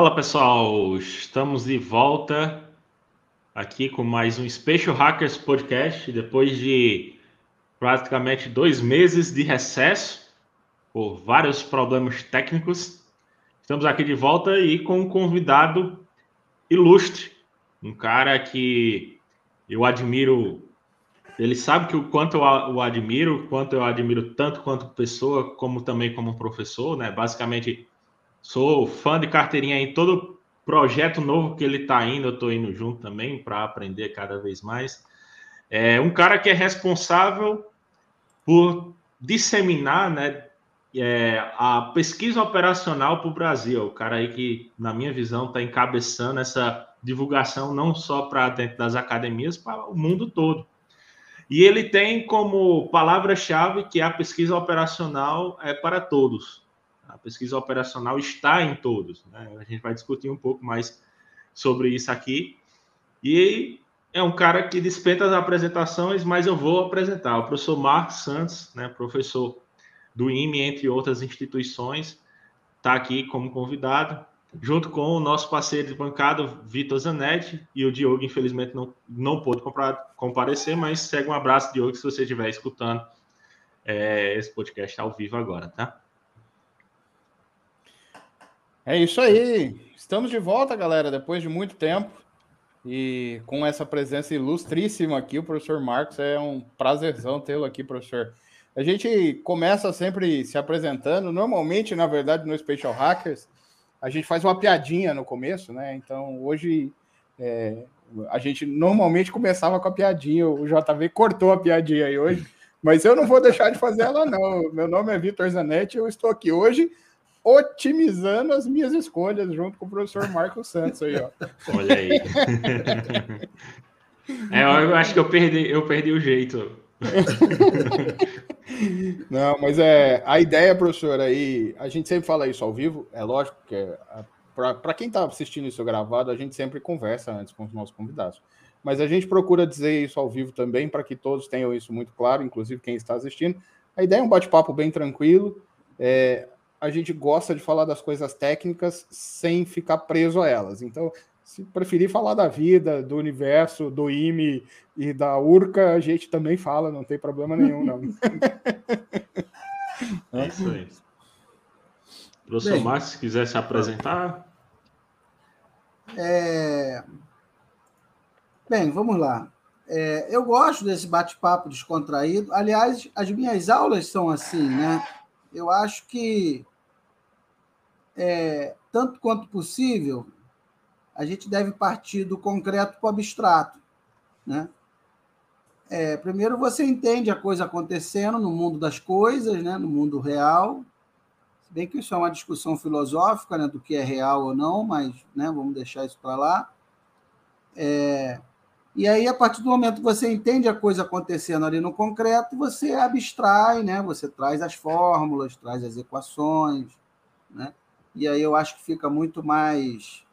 Fala pessoal, estamos de volta aqui com mais um Special Hackers Podcast, depois de praticamente dois meses de recesso por vários problemas técnicos. Estamos aqui de volta e com um convidado ilustre, um cara que eu admiro. Ele sabe que o quanto eu o admiro, quanto eu admiro tanto quanto pessoa, como também como professor, né? Basicamente, sou fã de carteirinha em todo projeto novo que ele está indo, eu estou indo junto também para aprender cada vez mais. É um cara que é responsável por disseminar, né, é, a pesquisa operacional para o Brasil. O cara aí que, na minha visão, está encabeçando essa divulgação não só para dentro das academias, para o mundo todo. E ele tem como palavra-chave que a pesquisa operacional é para todos. Pesquisa operacional está em todos. Né? A gente vai discutir um pouco mais sobre isso aqui. E é um cara que dispensa as apresentações, mas eu vou apresentar. O professor Marcos Santos, né, professor do IME, entre outras instituições, está aqui como convidado, junto com o nosso parceiro de bancada, Vitor Zanetti, e o Diogo, infelizmente, não, não pôde comparecer, mas segue um abraço, Diogo, se você estiver escutando é, esse podcast ao vivo agora, tá? É isso aí. Estamos de volta, galera, depois de muito tempo. E com essa presença ilustríssima aqui, o professor Marcos, é um prazerzão tê-lo aqui, professor. A gente começa sempre se apresentando. Normalmente, na verdade, no Special Hackers, a gente faz uma piadinha no começo, né? Então, hoje, é, a gente normalmente começava com a piadinha. O JV cortou a piadinha aí hoje, mas eu não vou deixar de fazer ela, não. Meu nome é Vitor Zanetti, eu estou aqui hoje otimizando as minhas escolhas junto com o professor Marcos Santos aí, ó. Olha aí. é, eu acho que eu perdi, eu perdi o jeito. Não, mas é a ideia, professor, aí a gente sempre fala isso ao vivo, é lógico que é, para quem está assistindo isso gravado, a gente sempre conversa antes com os nossos convidados. Mas a gente procura dizer isso ao vivo também para que todos tenham isso muito claro, inclusive quem está assistindo. A ideia é um bate-papo bem tranquilo. É, a gente gosta de falar das coisas técnicas sem ficar preso a elas. Então, se preferir falar da vida, do universo, do IME e da URCA, a gente também fala, não tem problema nenhum, não. é isso aí. Professor Bem, Márcio, se quiser se apresentar. É... Bem, vamos lá. É, eu gosto desse bate-papo descontraído. Aliás, as minhas aulas são assim, né? Eu acho que é, tanto quanto possível, a gente deve partir do concreto para o abstrato. Né? É, primeiro, você entende a coisa acontecendo no mundo das coisas, né? no mundo real. Se bem que isso é uma discussão filosófica né? do que é real ou não, mas né? vamos deixar isso para lá. É, e aí, a partir do momento que você entende a coisa acontecendo ali no concreto, você abstrai, né? você traz as fórmulas, traz as equações, né? E aí eu acho que fica muito mais.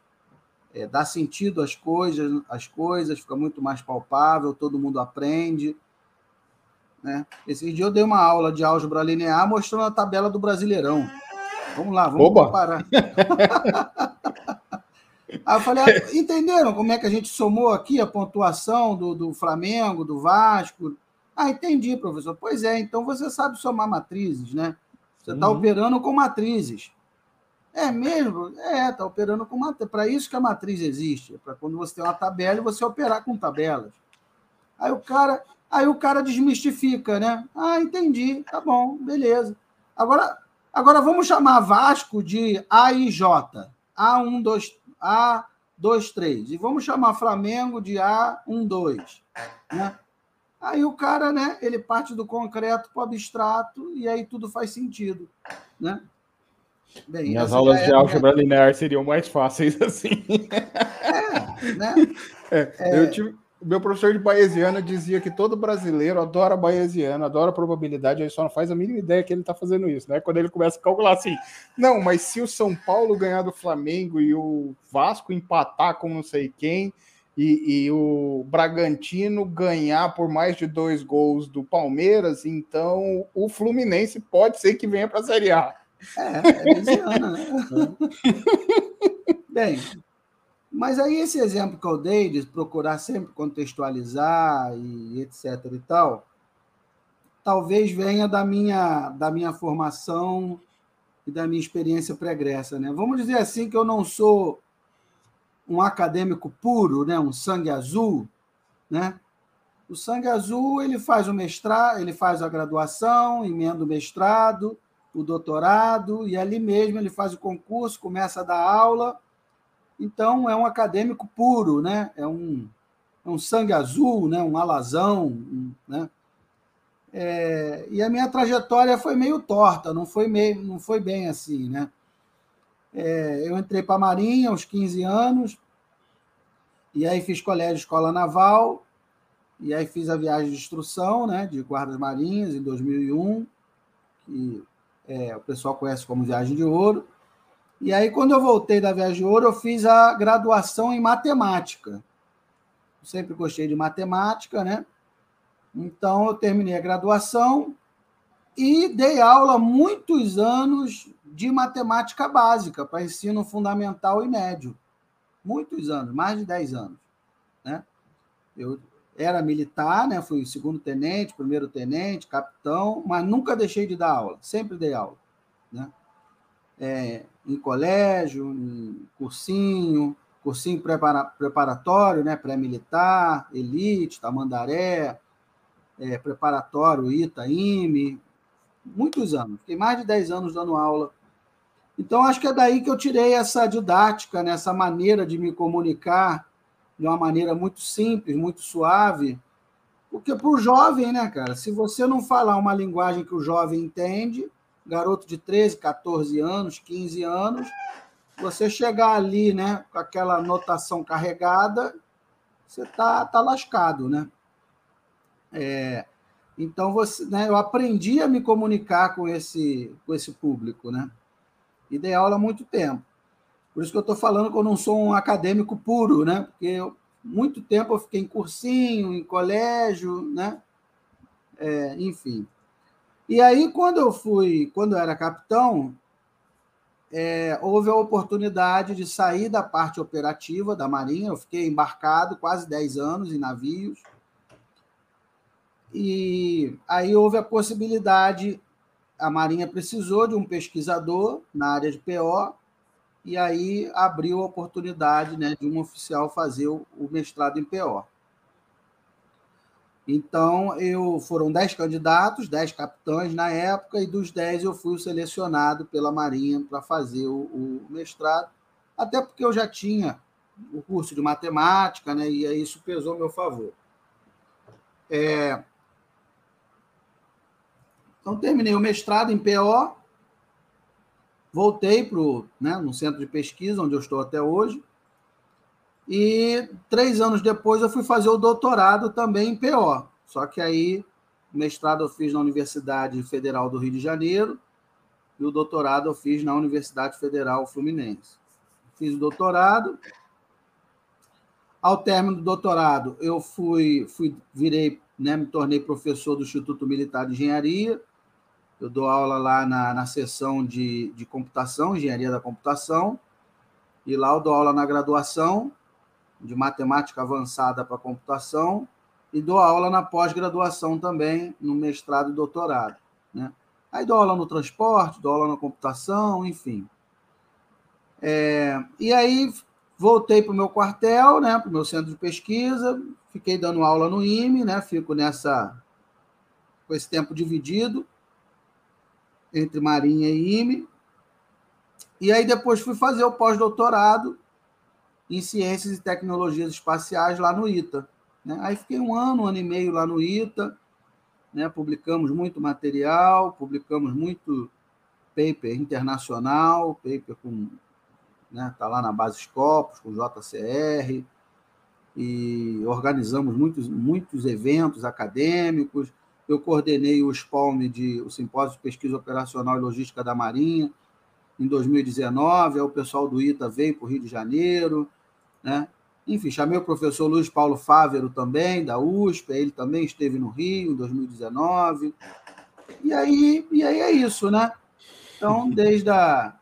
É, dá sentido às coisas, às coisas, fica muito mais palpável, todo mundo aprende. Né? Esse dia eu dei uma aula de álgebra linear mostrando a tabela do Brasileirão. Vamos lá, vamos Oba. comparar. Aí eu falei, ah, entenderam como é que a gente somou aqui a pontuação do, do Flamengo, do Vasco? Ah, entendi, professor. Pois é, então você sabe somar matrizes, né? Você está uhum. operando com matrizes. É mesmo? É, está operando com matriz. Para isso que a matriz existe, é para quando você tem uma tabela e você operar com tabelas. Aí o cara, aí o cara desmistifica, né? Ah, entendi, tá bom, beleza. Agora, agora vamos chamar Vasco de AIJ. A1, 2, A2, 3. E vamos chamar Flamengo de A1, 2. Né? Aí o cara, né, ele parte do concreto para o abstrato e aí tudo faz sentido, né? Bem, Minhas aulas de álgebra linear seriam mais fáceis assim. É, né? É, é... Eu tive, meu professor de Bayesiana dizia que todo brasileiro adora Bayesiana, adora probabilidade, ele só não faz a mínima ideia que ele está fazendo isso, né? Quando ele começa a calcular assim, não, mas se o São Paulo ganhar do Flamengo e o Vasco empatar com não sei quem, e, e, o Bragantino ganhar por mais de dois gols do Palmeiras, então o Fluminense pode ser que venha para a Série A. É, é veneziana, né? Bem, mas aí esse exemplo que eu dei de procurar sempre contextualizar e etc e tal, talvez venha da minha, da minha formação e da minha experiência pregressa. Né? Vamos dizer assim que eu não sou um acadêmico puro, né? um sangue azul. Né? O sangue azul ele faz o mestrado, ele faz a graduação, emenda o mestrado, o doutorado, e ali mesmo ele faz o concurso, começa a dar aula. Então, é um acadêmico puro, né? é, um, é um sangue azul, né? um alazão. Né? É, e a minha trajetória foi meio torta, não foi, meio, não foi bem assim. Né? É, eu entrei para a Marinha aos 15 anos, e aí fiz colégio escola naval, e aí fiz a viagem de instrução né, de guardas marinhas em 2001, que é, o pessoal conhece como viagem de ouro. E aí, quando eu voltei da viagem de ouro, eu fiz a graduação em matemática. Eu sempre gostei de matemática, né? Então, eu terminei a graduação e dei aula muitos anos de matemática básica para ensino fundamental e médio. Muitos anos, mais de 10 anos. Né? Eu era militar, né? fui segundo tenente, primeiro tenente, capitão, mas nunca deixei de dar aula, sempre dei aula. Né? É, em colégio, em cursinho, cursinho prepara, preparatório, né? pré-militar, elite, tamandaré, é, preparatório, Itaime, muitos anos. Fiquei mais de 10 anos dando aula. Então, acho que é daí que eu tirei essa didática, né? essa maneira de me comunicar de uma maneira muito simples, muito suave. Porque para o jovem, né, cara, se você não falar uma linguagem que o jovem entende, garoto de 13, 14 anos, 15 anos, você chegar ali, né, com aquela notação carregada, você tá, tá lascado, né? É, então você, né, eu aprendi a me comunicar com esse com esse público, né? E dei aula há muito tempo. Por isso que eu estou falando que eu não sou um acadêmico puro, né? Porque eu, muito tempo eu fiquei em cursinho, em colégio, né? É, enfim. E aí, quando eu fui, quando eu era capitão, é, houve a oportunidade de sair da parte operativa da Marinha. Eu fiquei embarcado quase 10 anos em navios. E aí houve a possibilidade, a Marinha precisou de um pesquisador na área de PO, e aí abriu a oportunidade né, de um oficial fazer o, o mestrado em PO. Então, eu foram 10 candidatos, 10 capitães na época, e dos 10 eu fui selecionado pela Marinha para fazer o, o, mestrado, até porque eu já tinha o curso de matemática, né, e isso pesou a meu favor. É... Então, terminei o mestrado em PO, Voltei para né, no centro de pesquisa, onde eu estou até hoje. E três anos depois eu fui fazer o doutorado também em PO. Só que aí, mestrado eu fiz na Universidade Federal do Rio de Janeiro e o doutorado eu fiz na Universidade Federal Fluminense. Fiz o doutorado. Ao término do doutorado, eu fui, fui virei, né, me tornei professor do Instituto Militar de Engenharia eu dou aula lá na, na seção de, de computação, engenharia da computação, e lá eu dou aula na graduação de matemática avançada para computação e dou aula na pós-graduação também, no mestrado e doutorado. Né? Aí dou aula no transporte, dou aula na computação, enfim. É, e aí voltei para o meu quartel, né, para o meu centro de pesquisa, fiquei dando aula no IME, né, fico nessa com esse tempo dividido entre Marinha e IME. E aí depois fui fazer o pós-doutorado em Ciências e Tecnologias Espaciais lá no ITA. Né? Aí fiquei um ano, um ano e meio lá no ITA, né? publicamos muito material, publicamos muito paper internacional, paper com né, tá lá na base Scopus, com JCR, e organizamos muitos, muitos eventos acadêmicos, eu coordenei o SPALM, de, o Simpósio de Pesquisa Operacional e Logística da Marinha, em 2019. Aí o pessoal do ITA veio para o Rio de Janeiro. Né? Enfim, chamei o professor Luiz Paulo Fávero também, da USP, ele também esteve no Rio em 2019. E aí, e aí é isso, né? Então, desde a,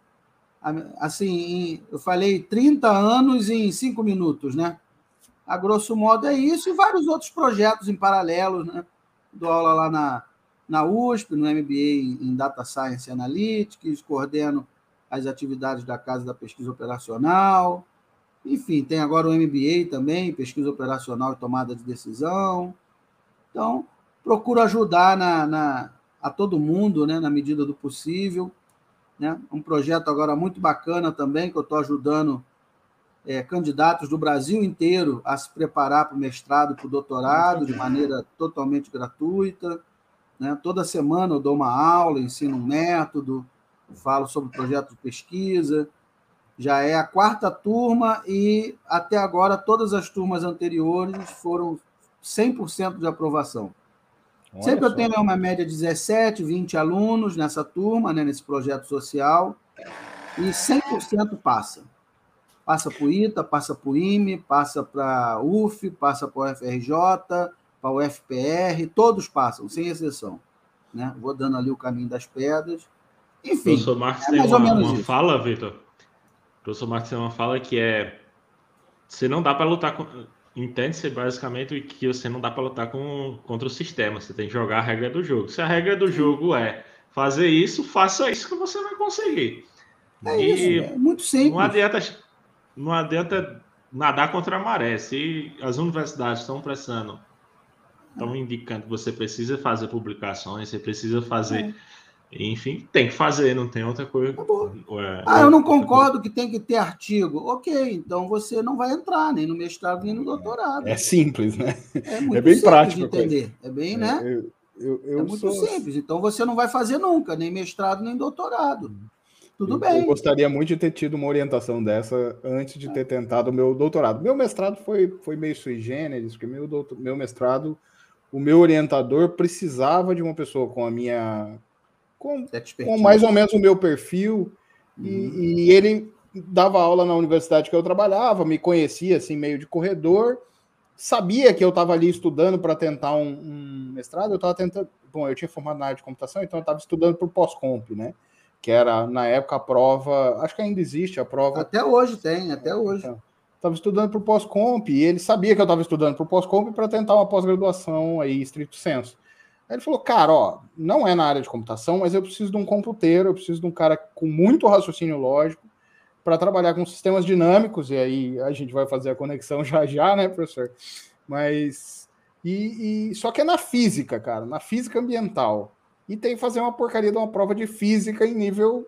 assim, eu falei 30 anos em 5 minutos, né? A grosso modo é isso, e vários outros projetos em paralelo, né? Dou aula lá na, na USP, no MBA em Data Science Analytics, coordeno as atividades da Casa da Pesquisa Operacional. Enfim, tem agora o MBA também, Pesquisa Operacional e Tomada de Decisão. Então, procuro ajudar na, na, a todo mundo, né, na medida do possível. Né? Um projeto agora muito bacana também, que eu estou ajudando é, candidatos do Brasil inteiro a se preparar para o mestrado, para o doutorado, de maneira totalmente gratuita. Né? Toda semana eu dou uma aula, ensino um método, falo sobre projeto de pesquisa. Já é a quarta turma e até agora todas as turmas anteriores foram 100% de aprovação. Olha Sempre só. eu tenho uma média de 17, 20 alunos nessa turma, né, nesse projeto social, e 100% passa. Passa para o ITA, passa para o IME, passa para UF, passa para o FRJ, para o FPR, todos passam, sem exceção. Né? Vou dando ali o caminho das pedras. Enfim, o professor Marcos é tem uma, uma fala, Vitor. Professor Marcos tem uma fala que é você não dá para lutar com, entende-se basicamente que você não dá para lutar com, contra o sistema, você tem que jogar a regra do jogo. Se a regra do jogo é fazer isso, faça isso que você vai conseguir. É e isso, é muito simples. Não adianta, não adianta nadar contra a maré. Se as universidades estão pressando, estão indicando que você precisa fazer publicações, você precisa fazer. É enfim, tem que fazer, não tem outra coisa. É, ah, eu não concordo que tem que ter artigo. Ok, então você não vai entrar nem no mestrado nem no doutorado. É simples, né? É, muito é bem prático. De entender. É bem, é, né? Eu, eu, eu é muito sou... simples. Então você não vai fazer nunca, nem mestrado nem doutorado. Tudo eu, bem. Eu gostaria muito de ter tido uma orientação dessa antes de ter tentado o meu doutorado. Meu mestrado foi, foi meio sui generis, porque meu, doutor, meu mestrado, o meu orientador precisava de uma pessoa com a minha com, com mais ou menos o meu perfil, e, e, ele dava aula na universidade que eu trabalhava, me conhecia assim, meio de corredor, sabia que eu estava ali estudando para tentar um, um, mestrado, eu estava tentando. Bom, eu tinha formado na área de computação, então eu estava estudando para o pós-comp, né? Que era, na época, a prova. Acho que ainda existe a prova. Até hoje tem, até hoje. Então, estava estudando para o pós-comp, e ele sabia que eu estava estudando para o pós-comp para tentar uma pós-graduação aí, estrito senso. Aí ele falou, cara, ó, não é na área de computação, mas eu preciso de um computeiro, eu preciso de um cara com muito raciocínio lógico para trabalhar com sistemas dinâmicos, e aí a gente vai fazer a conexão já já, né, professor? Mas. E, e, só que é na física, cara, na física ambiental. E tem que fazer uma porcaria de uma prova de física em nível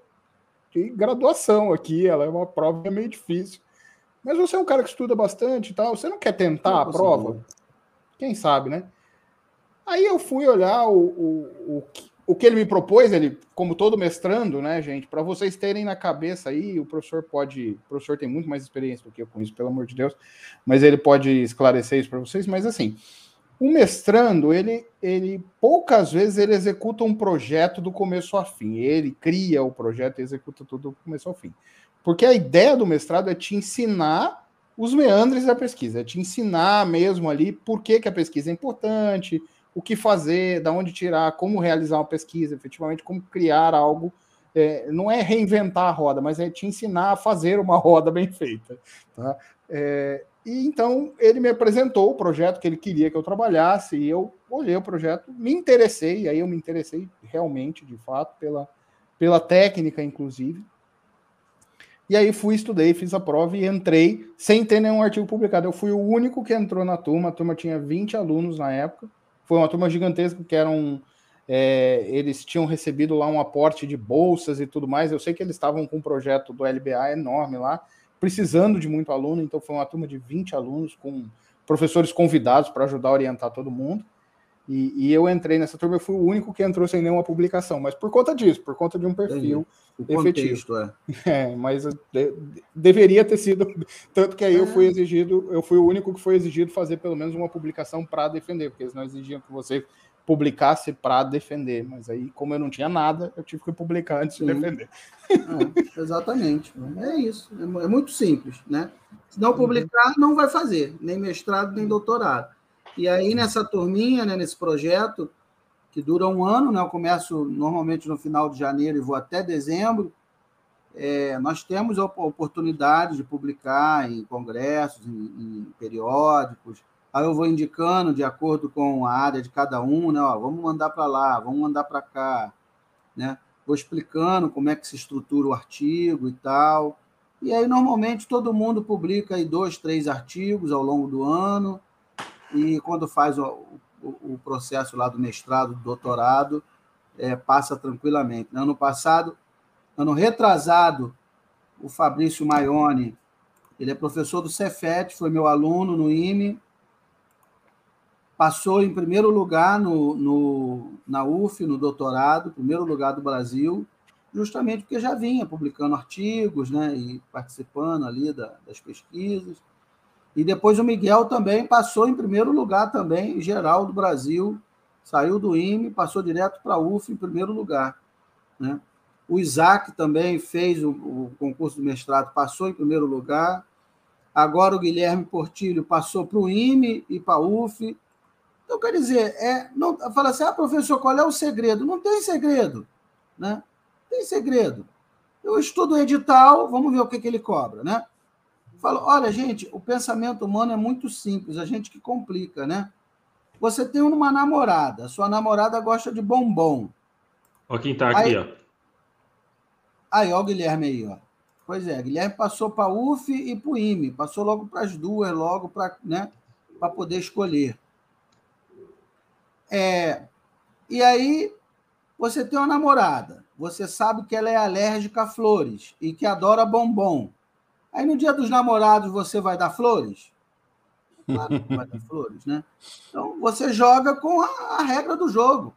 de graduação aqui. Ela é uma prova meio difícil. Mas você é um cara que estuda bastante e tal. Você não quer tentar a prova? Quem sabe, né? Aí eu fui olhar o, o, o, o que ele me propôs, ele, como todo mestrando, né, gente, para vocês terem na cabeça aí, o professor pode, o professor tem muito mais experiência do que eu com isso, pelo amor de Deus, mas ele pode esclarecer isso para vocês, mas assim, o mestrando, ele, ele poucas vezes ele executa um projeto do começo ao fim. Ele cria o projeto e executa tudo do começo ao fim. Porque a ideia do mestrado é te ensinar os meandres da pesquisa, é te ensinar mesmo ali por que, que a pesquisa é importante, o que fazer, da onde tirar, como realizar uma pesquisa, efetivamente, como criar algo. É, não é reinventar a roda, mas é te ensinar a fazer uma roda bem feita. Tá? É, e então ele me apresentou o projeto que ele queria que eu trabalhasse, e eu olhei o projeto, me interessei, aí eu me interessei realmente, de fato, pela, pela técnica, inclusive. E aí fui, estudei, fiz a prova e entrei sem ter nenhum artigo publicado. Eu fui o único que entrou na turma, a turma tinha 20 alunos na época, foi uma turma gigantesca que eram. É, eles tinham recebido lá um aporte de bolsas e tudo mais. Eu sei que eles estavam com um projeto do LBA enorme lá, precisando de muito aluno, então foi uma turma de 20 alunos com professores convidados para ajudar a orientar todo mundo. E, e, eu entrei nessa turma, eu fui o único que entrou sem nenhuma publicação, mas por conta disso, por conta de um perfil efetivo. é. é. mas de, deveria ter sido, tanto que aí é. eu fui exigido, eu fui o único que foi exigido fazer pelo menos uma publicação para defender, porque eles não exigiam que você publicasse para defender, mas aí, como eu não tinha nada, eu tive que publicar antes Sim. de defender. É, exatamente, é isso, é, é muito simples, né? Se não publicar, não vai fazer, nem mestrado, nem doutorado. E aí, nessa turminha, né, nesse projeto, que dura um ano, né, eu começo normalmente no final de janeiro e vou até dezembro, é, nós temos a oportunidade de publicar em congressos, em, em, periódicos. Aí eu vou indicando de acordo com a área de cada um, né? Ó, vamos mandar para lá, vamos mandar para cá, né? Vou explicando como é que se estrutura o artigo e tal. E aí, normalmente, todo mundo publica aí dois, três artigos ao longo do ano. E quando faz o, o, o processo lá do mestrado, do doutorado, é, passa tranquilamente. Ano passado, ano retrasado, o Fabrício Maione, ele é professor do Cefet, foi meu aluno no IME, passou em primeiro lugar no, no, na UF, no doutorado, primeiro lugar do Brasil, justamente porque já vinha publicando artigos né, e participando ali da, das pesquisas. E depois o Miguel também passou em primeiro lugar também, geral do Brasil, saiu do IME, passou direto para a UF em primeiro lugar. Né? O Isaac também fez o, o, concurso do mestrado, passou em primeiro lugar. Agora o Guilherme Portilho passou para o IME e para a UF. Então, quer dizer, é, não, fala assim, ah, professor, qual é o segredo? Não tem segredo. Né? tem segredo. Eu estudo o edital, vamos ver o que, que ele cobra, né? Falo, olha, gente, o pensamento humano é muito simples, a gente que complica, né? Você tem uma namorada, sua namorada gosta de bombom. Olha quem tá aqui, aí, ó. Aí, ó o Guilherme aí, ó. Pois é, Guilherme passou para UF e para o IME, passou logo para as duas, logo para né, poder escolher. É, e aí, você tem uma namorada, você sabe que ela é alérgica a flores e que adora bombom. Aí no dia dos namorados você vai dar flores? Claro que vai dar flores, né? Então você joga com a, a regra do jogo.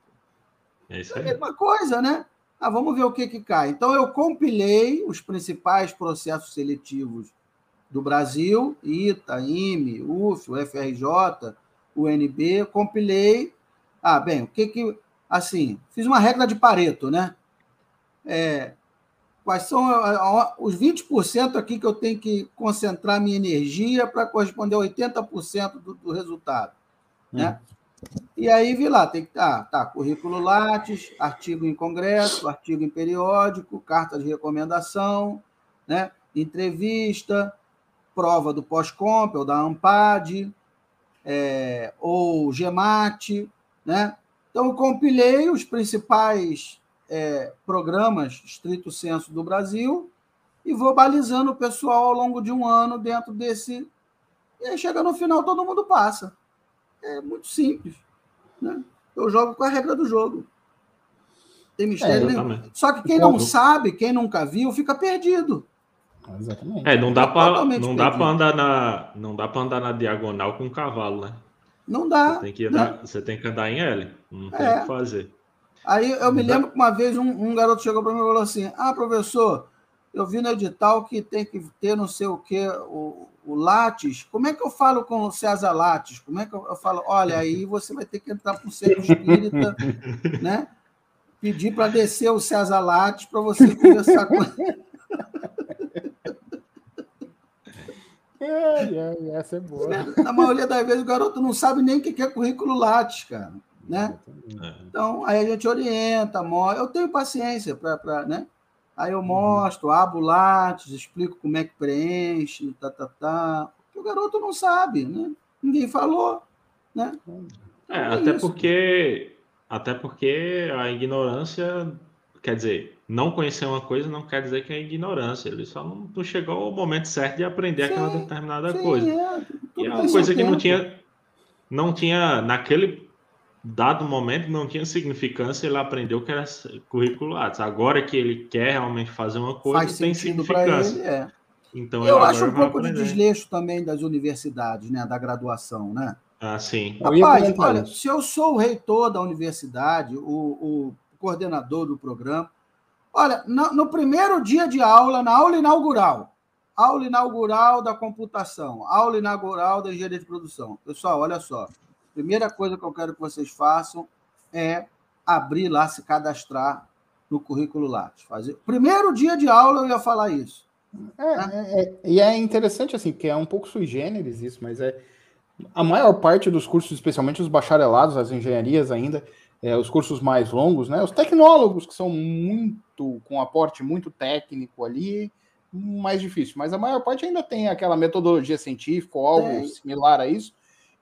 É isso aí. É a mesma coisa, né? Ah, vamos ver o que, que cai. Então eu compilei os principais processos seletivos do Brasil, ITA, IME, UF, UFRJ, UNB, compilei. Ah, bem, o que que assim, fiz uma regra de Pareto, né? É, quais são os 20% aqui que eu tenho que concentrar minha energia para corresponder a 80% do, do resultado, né? Hum. E aí vi lá, tem que tá, tá, currículo Lattes, artigo em congresso, artigo em periódico, carta de recomendação, né? Entrevista, prova do pós-comp, ou da AMPAD, é, ou GEMAT, né? Então, eu compilei os principais é, programas estrito senso do Brasil e vou balizando o pessoal ao longo de um ano dentro desse. E aí chega no final, todo mundo passa. É muito simples. Né? Eu jogo com a regra do jogo. Tem mistério é, nenhum. Só que quem não sabe, quem nunca viu, fica perdido. Exatamente. É, não dá para não dá para andar na não dá para andar na diagonal com um cavalo, né? Não dá. Você tem que andar, você tem que andar em L. Não tem é. o que fazer. Aí eu me lembro que uma vez um, um garoto chegou para mim e falou assim: Ah, professor, eu vi no edital que tem que ter não sei o que, o, o Lattes. Como é que eu falo com o César Lattes? Como é que eu, eu falo? Olha, aí você vai ter que entrar para o centro espírita, né? Pedir para descer o César Lattes para você conversar com ele. É, essa é boa. Na maioria das vezes o garoto não sabe nem o que é currículo Lattes, cara. Né? É. Então, aí a gente orienta, mostra. Eu tenho paciência para, né? Aí eu uhum. mostro, abro o Lattes, explico como é que preenche, tá, tá, tá. O garoto não sabe, né? Ninguém falou, né? É, é até isso. porque até porque a ignorância, quer dizer, não conhecer uma coisa não quer dizer que é ignorância. Ele só não, não chegou ao momento certo de aprender sim, aquela determinada sim, coisa. É, e é uma coisa que tempo. não tinha, não tinha naquele dado momento não tinha significância. Ele aprendeu que era currículo Lattes. Agora que ele quer realmente fazer uma coisa, Faz tem significância. Ele, é. Então eu acho um pouco aprender. de desleixo também das universidades, né, da graduação, né? Ah, sim. Rapaz, olha, se eu sou o reitor da universidade, o, o coordenador do programa, Olha, no, no, primeiro dia de aula, na aula inaugural, aula inaugural da computação, aula inaugural da engenharia de produção. Pessoal, olha só. Primeira coisa que eu quero que vocês façam é abrir lá, se cadastrar no currículo Lattes. Fazer... Primeiro dia de aula eu ia falar isso. É, né? é, é, e é interessante, assim, porque é um pouco sui generis isso, mas é A maior parte dos cursos, especialmente os bacharelados, as engenharias ainda, é, os cursos mais longos, né? Os tecnólogos, que são muito, com aporte muito técnico ali, mais difícil. Mas a maior parte ainda tem aquela metodologia científica ou algo é. similar a isso.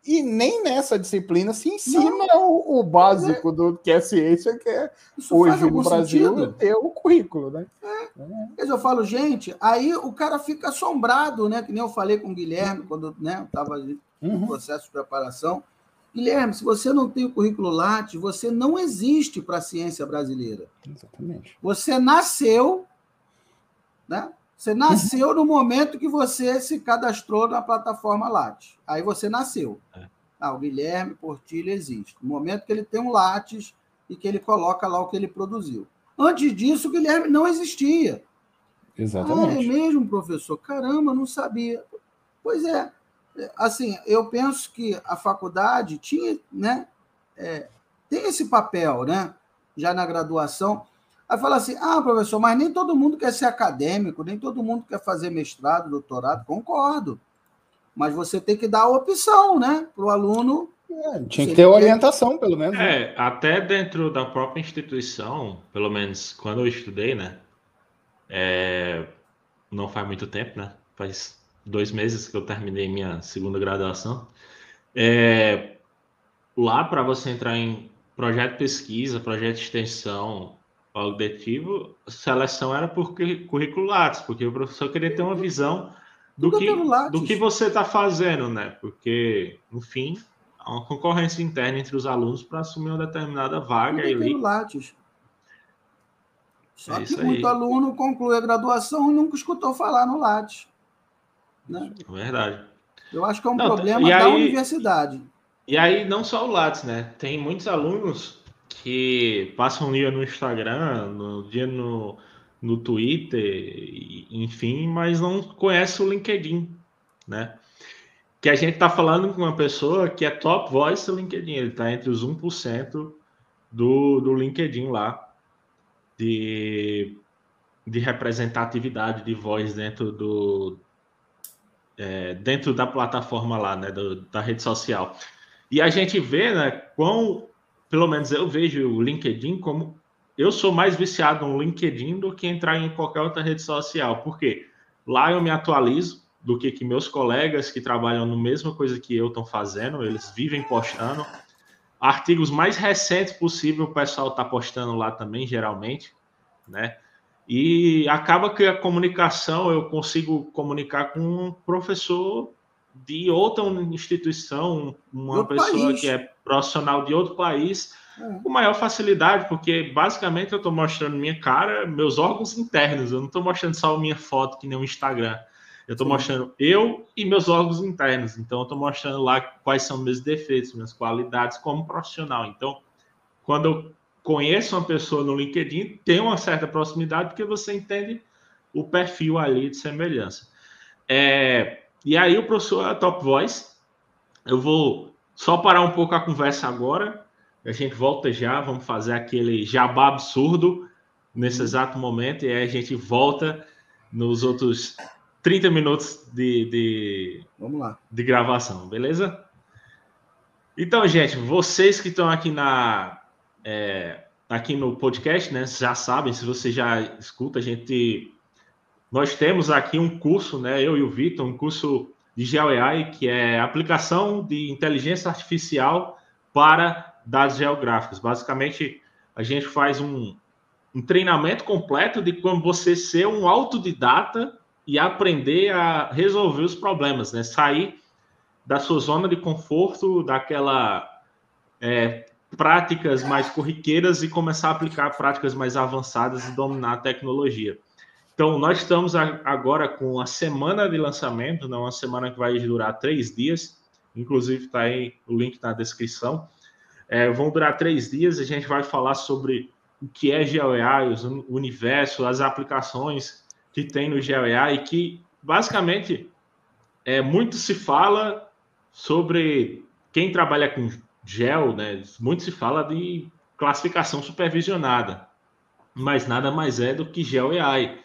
E nem nessa disciplina se ensina o, o, básico é. do que é ciência, que é Isso hoje no Brasil sentido. ter o currículo, né? É. Eu falo, gente, aí o cara fica assombrado, né? Que nem eu falei com o Guilherme quando né, estava no uhum. processo de preparação. Guilherme, se você não tem o currículo Lattes, você não existe para a ciência brasileira. Exatamente. Você nasceu, né? Você nasceu no momento que você se cadastrou na plataforma Lattes. Aí você nasceu. É. Ah, o Guilherme Portilho existe. No momento que ele tem um Lattes e que ele coloca lá o que ele produziu. Antes disso, o Guilherme não existia. Exatamente. Ah, é mesmo, professor? Caramba, não sabia. Pois é. Assim, eu penso que a faculdade tinha, né? É, tem esse papel, né? Já na graduação, Aí fala assim: ah, professor, mas nem todo mundo quer ser acadêmico, nem todo mundo quer fazer mestrado, doutorado. Concordo. Mas você tem que dar a opção, né, para o aluno. É, tinha que ter orientação, pelo menos. Né? É, até dentro da própria instituição, pelo menos quando eu estudei, né? É, não faz muito tempo, né? Faz dois meses que eu terminei minha segunda graduação. É, lá, para você entrar em projeto de pesquisa, projeto de extensão, objetivo, seleção era por currículo Lattes, porque o professor queria ter uma visão do que, do que você está fazendo, né? Porque, no fim, há uma concorrência interna entre os alunos para assumir uma determinada vaga. Tudo ali. Lattes. Só é que muito aí. aluno conclui a graduação e nunca escutou falar no Lattes. Né? Verdade. Eu acho que é um não, problema da aí, universidade. E aí, não só o Lattes, né? Tem muitos alunos que passam um dia no Instagram, no dia no, no Twitter, enfim, mas não conhece o LinkedIn, né? Que a gente está falando com uma pessoa que é top voice do LinkedIn, ele está entre os 1% do, do LinkedIn lá, de, de representatividade de voz dentro do é, dentro da plataforma lá, né, do, da rede social. E a gente vê, né, quão pelo menos eu vejo o LinkedIn como eu sou mais viciado no LinkedIn do que entrar em qualquer outra rede social. porque Lá eu me atualizo do que, que meus colegas que trabalham no mesma coisa que eu estão fazendo, eles vivem postando. Artigos mais recentes possível o pessoal está postando lá também, geralmente, né? E acaba que a comunicação eu consigo comunicar com um professor de outra instituição, uma pessoa país. que é profissional de outro país, é. com maior facilidade, porque basicamente eu estou mostrando minha cara, meus órgãos internos, eu não estou mostrando só minha foto que nem o Instagram. Eu estou mostrando eu e meus órgãos internos. Então, eu estou mostrando lá quais são meus defeitos, minhas qualidades como profissional. Então, quando eu conheço uma pessoa no LinkedIn, tem uma certa proximidade, porque você entende o perfil ali de semelhança. É, e aí o professor é Top Voice. Eu vou só parar um pouco a conversa agora. A gente volta já, vamos fazer aquele jabá absurdo nesse exato momento e aí a gente volta nos outros 30 minutos de, de, vamos lá. de gravação, beleza? Então, gente, vocês que estão aqui na é, aqui no podcast, né, já sabem, se você já escuta, a gente nós temos aqui um curso, né, eu e o Vitor, um curso de GeoAI, que é aplicação de inteligência artificial para dados geográficos. Basicamente, a gente faz um, um treinamento completo de como você ser um autodidata e aprender a resolver os problemas, né? Sair da sua zona de conforto, daquela é, práticas mais corriqueiras e começar a aplicar práticas mais avançadas e dominar a tecnologia. Então, nós estamos agora com a semana de lançamento, não uma semana que vai durar três dias, inclusive está aí o link na descrição. É, vão durar três dias, a gente vai falar sobre o que é GeoAI, o universo, as aplicações que tem no GeoAI, e que basicamente é, muito se fala sobre quem trabalha com Geo, né? Muito se fala de classificação supervisionada, mas nada mais é do que GeoAI.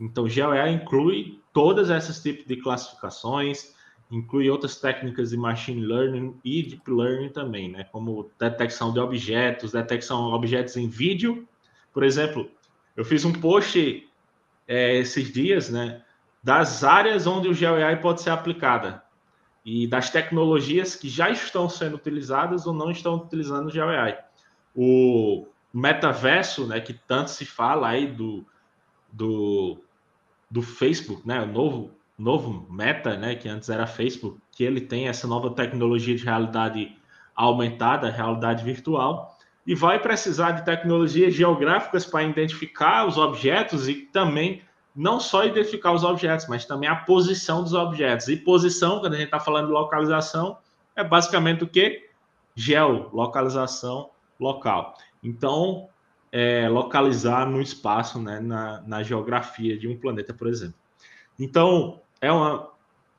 Então, GeoEA inclui todas essas tipos de classificações, inclui outras técnicas de machine learning e deep learning também, né? Como detecção de objetos, detecção de objetos em vídeo. Por exemplo, eu fiz um post é, esses dias, né? Das áreas onde o GeoAI pode ser aplicada e das tecnologias que já estão sendo utilizadas ou não estão utilizando o GeoAI. O metaverso, né, que tanto se fala aí do, do, do Facebook, né, o novo, novo Meta, né, que antes era Facebook, que ele tem essa nova tecnologia de realidade aumentada, realidade virtual, e vai precisar de tecnologias geográficas para identificar os objetos e também não só identificar os objetos, mas também a posição dos objetos. E posição, quando a gente está falando de localização, é basicamente o que? Geolocalização local. Então, é, localizar no espaço, né, na, na geografia de um planeta, por exemplo. Então, é uma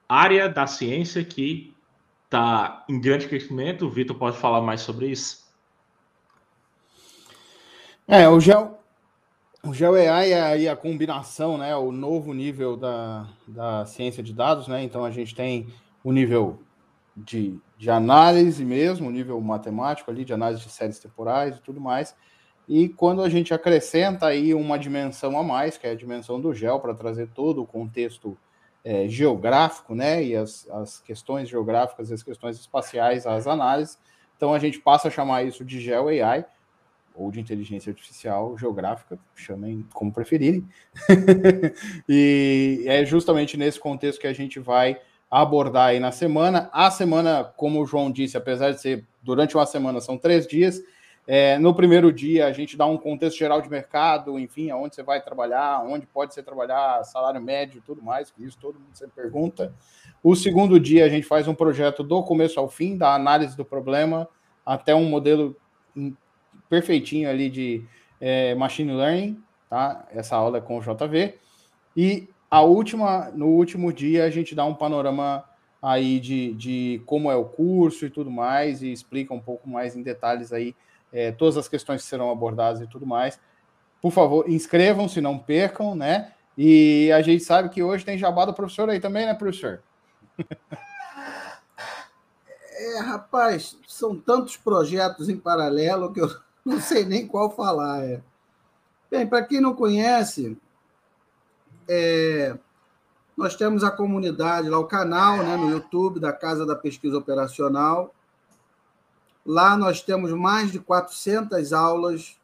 área da ciência que está em grande crescimento. O Vitor pode falar mais sobre isso. É, o Geo, o GeoAI é aí a combinação, né, o novo nível da, da ciência de dados, né? Então a gente tem o nível de, de análise mesmo, o nível matemático ali, de análise de séries temporais e tudo mais. E quando a gente acrescenta aí uma dimensão a mais, que é a dimensão do gel, para trazer todo o contexto é, geográfico, né, e as, as questões geográficas e as questões espaciais às análises, então a gente passa a chamar isso de Geo AI, ou de inteligência artificial geográfica, chamem como preferirem. e é justamente nesse contexto que a gente vai abordar aí na semana. A semana, como o João disse, apesar de ser durante uma semana, são três dias. É, no primeiro dia, a gente dá um contexto geral de mercado, enfim, aonde você vai trabalhar, onde pode ser trabalhar, salário médio tudo mais, isso todo mundo sempre pergunta. O segundo dia, a gente faz um projeto do começo ao fim, da análise do problema, até um modelo perfeitinho ali de é, machine learning, tá? Essa aula é com o JV. E a última, no último dia, a gente dá um panorama aí de, de como é o curso e tudo mais, e explica um pouco mais em detalhes aí é, todas as questões que serão abordadas e tudo mais. Por favor, inscrevam-se, não percam, né? E a gente sabe que hoje tem jabá do professor aí também, né, professor? É, rapaz, são tantos projetos em paralelo que eu não sei nem qual falar. É. Bem, para quem não conhece, é, nós temos a comunidade lá, o canal né, no YouTube da Casa da Pesquisa Operacional. Lá nós temos mais de 400 aulas,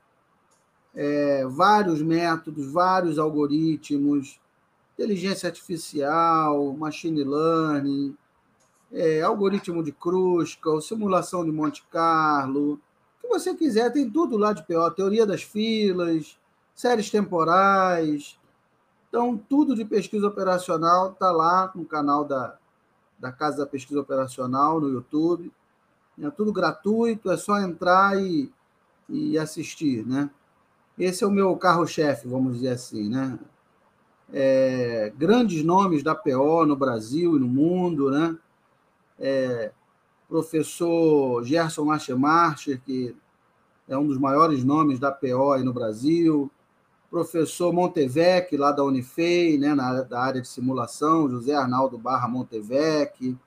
é, vários métodos, vários algoritmos, inteligência artificial, machine learning, é, algoritmo de Kruskal, simulação de Monte Carlo, que você quiser, tem tudo lá de PO, teoria das filas, séries temporais. Então, tudo de pesquisa operacional está lá no canal da, da Casa da Pesquisa Operacional, no YouTube. É tudo gratuito, é só entrar e, e assistir, né? Esse é o meu carro-chefe, vamos dizer assim, né? É, grandes nomes da PO no Brasil e no mundo, né? É, professor Gerson Marcher, que é um dos maiores nomes da PO aí no Brasil, professor Montevec, lá da Unifei, né, na, da área de simulação, José Arnaldo Barra Montevec,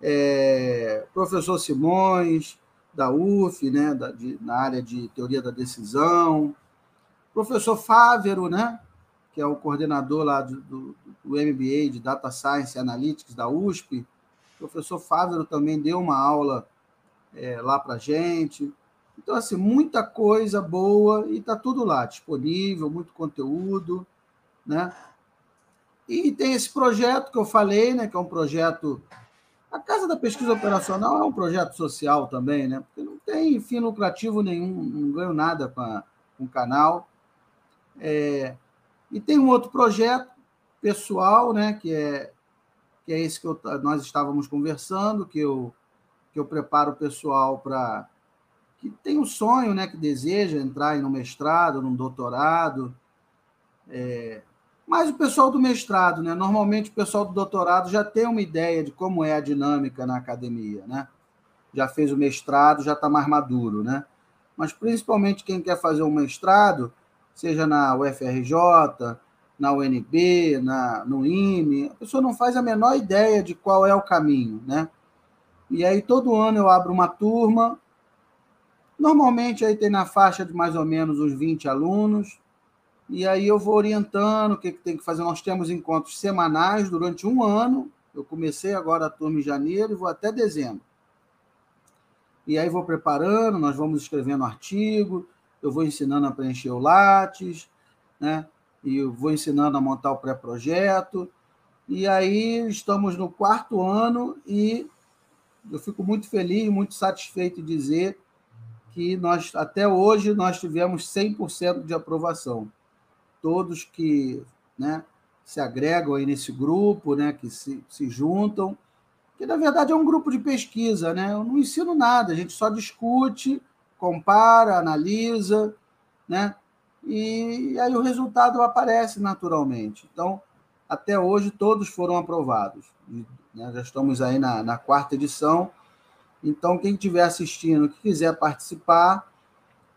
é, professor Simões, da UF, né, da, de, na área de teoria da decisão, professor Fávero, né, que é o coordenador lá do, do, do MBA de Data Science Analytics da USP, o professor Fávero também deu uma aula é, lá para gente. Então, assim, muita coisa boa e está tudo lá, disponível, muito conteúdo, né? E tem esse projeto que eu falei, né? Que é um projeto. A Casa da Pesquisa Operacional é um projeto social também, né? Porque não tem fim lucrativo nenhum, não ganho nada com, a, com o canal. É... E tem um outro projeto pessoal, né? Que é que é esse que eu, nós estávamos conversando, que eu, que eu preparo o pessoal para. que tem um sonho, né, que deseja entrar em um mestrado, num doutorado. É, mas o pessoal do mestrado, né? Normalmente o pessoal do doutorado já tem uma ideia de como é a dinâmica na academia, né? Já fez o mestrado, já está mais maduro, né? Mas principalmente quem quer fazer um mestrado, seja na UFRJ, na UNB, na, no IME, a pessoa não faz a menor ideia de qual é o caminho, né? E aí todo ano eu abro uma turma, normalmente aí tem na faixa de mais ou menos uns 20 alunos, e aí eu vou orientando o que, que tem que fazer. Nós temos encontros semanais durante um ano, eu comecei agora a turma em janeiro e vou até dezembro. E aí vou preparando, nós vamos escrevendo artigo, eu vou ensinando a preencher o Lattes, né? E vou ensinando a montar o pré-projeto. E aí estamos no quarto ano e eu fico muito feliz, muito satisfeito de dizer que nós até hoje nós tivemos 100% de aprovação. Todos que né, se agregam aí nesse grupo, né, que se, se juntam, que na verdade é um grupo de pesquisa, né? Eu não ensino nada, a gente só discute, compara, analisa, né? E aí o resultado aparece naturalmente. Então, até hoje, todos foram aprovados. Né? Já estamos aí na, na, quarta edição. Então, quem estiver assistindo, que quiser participar,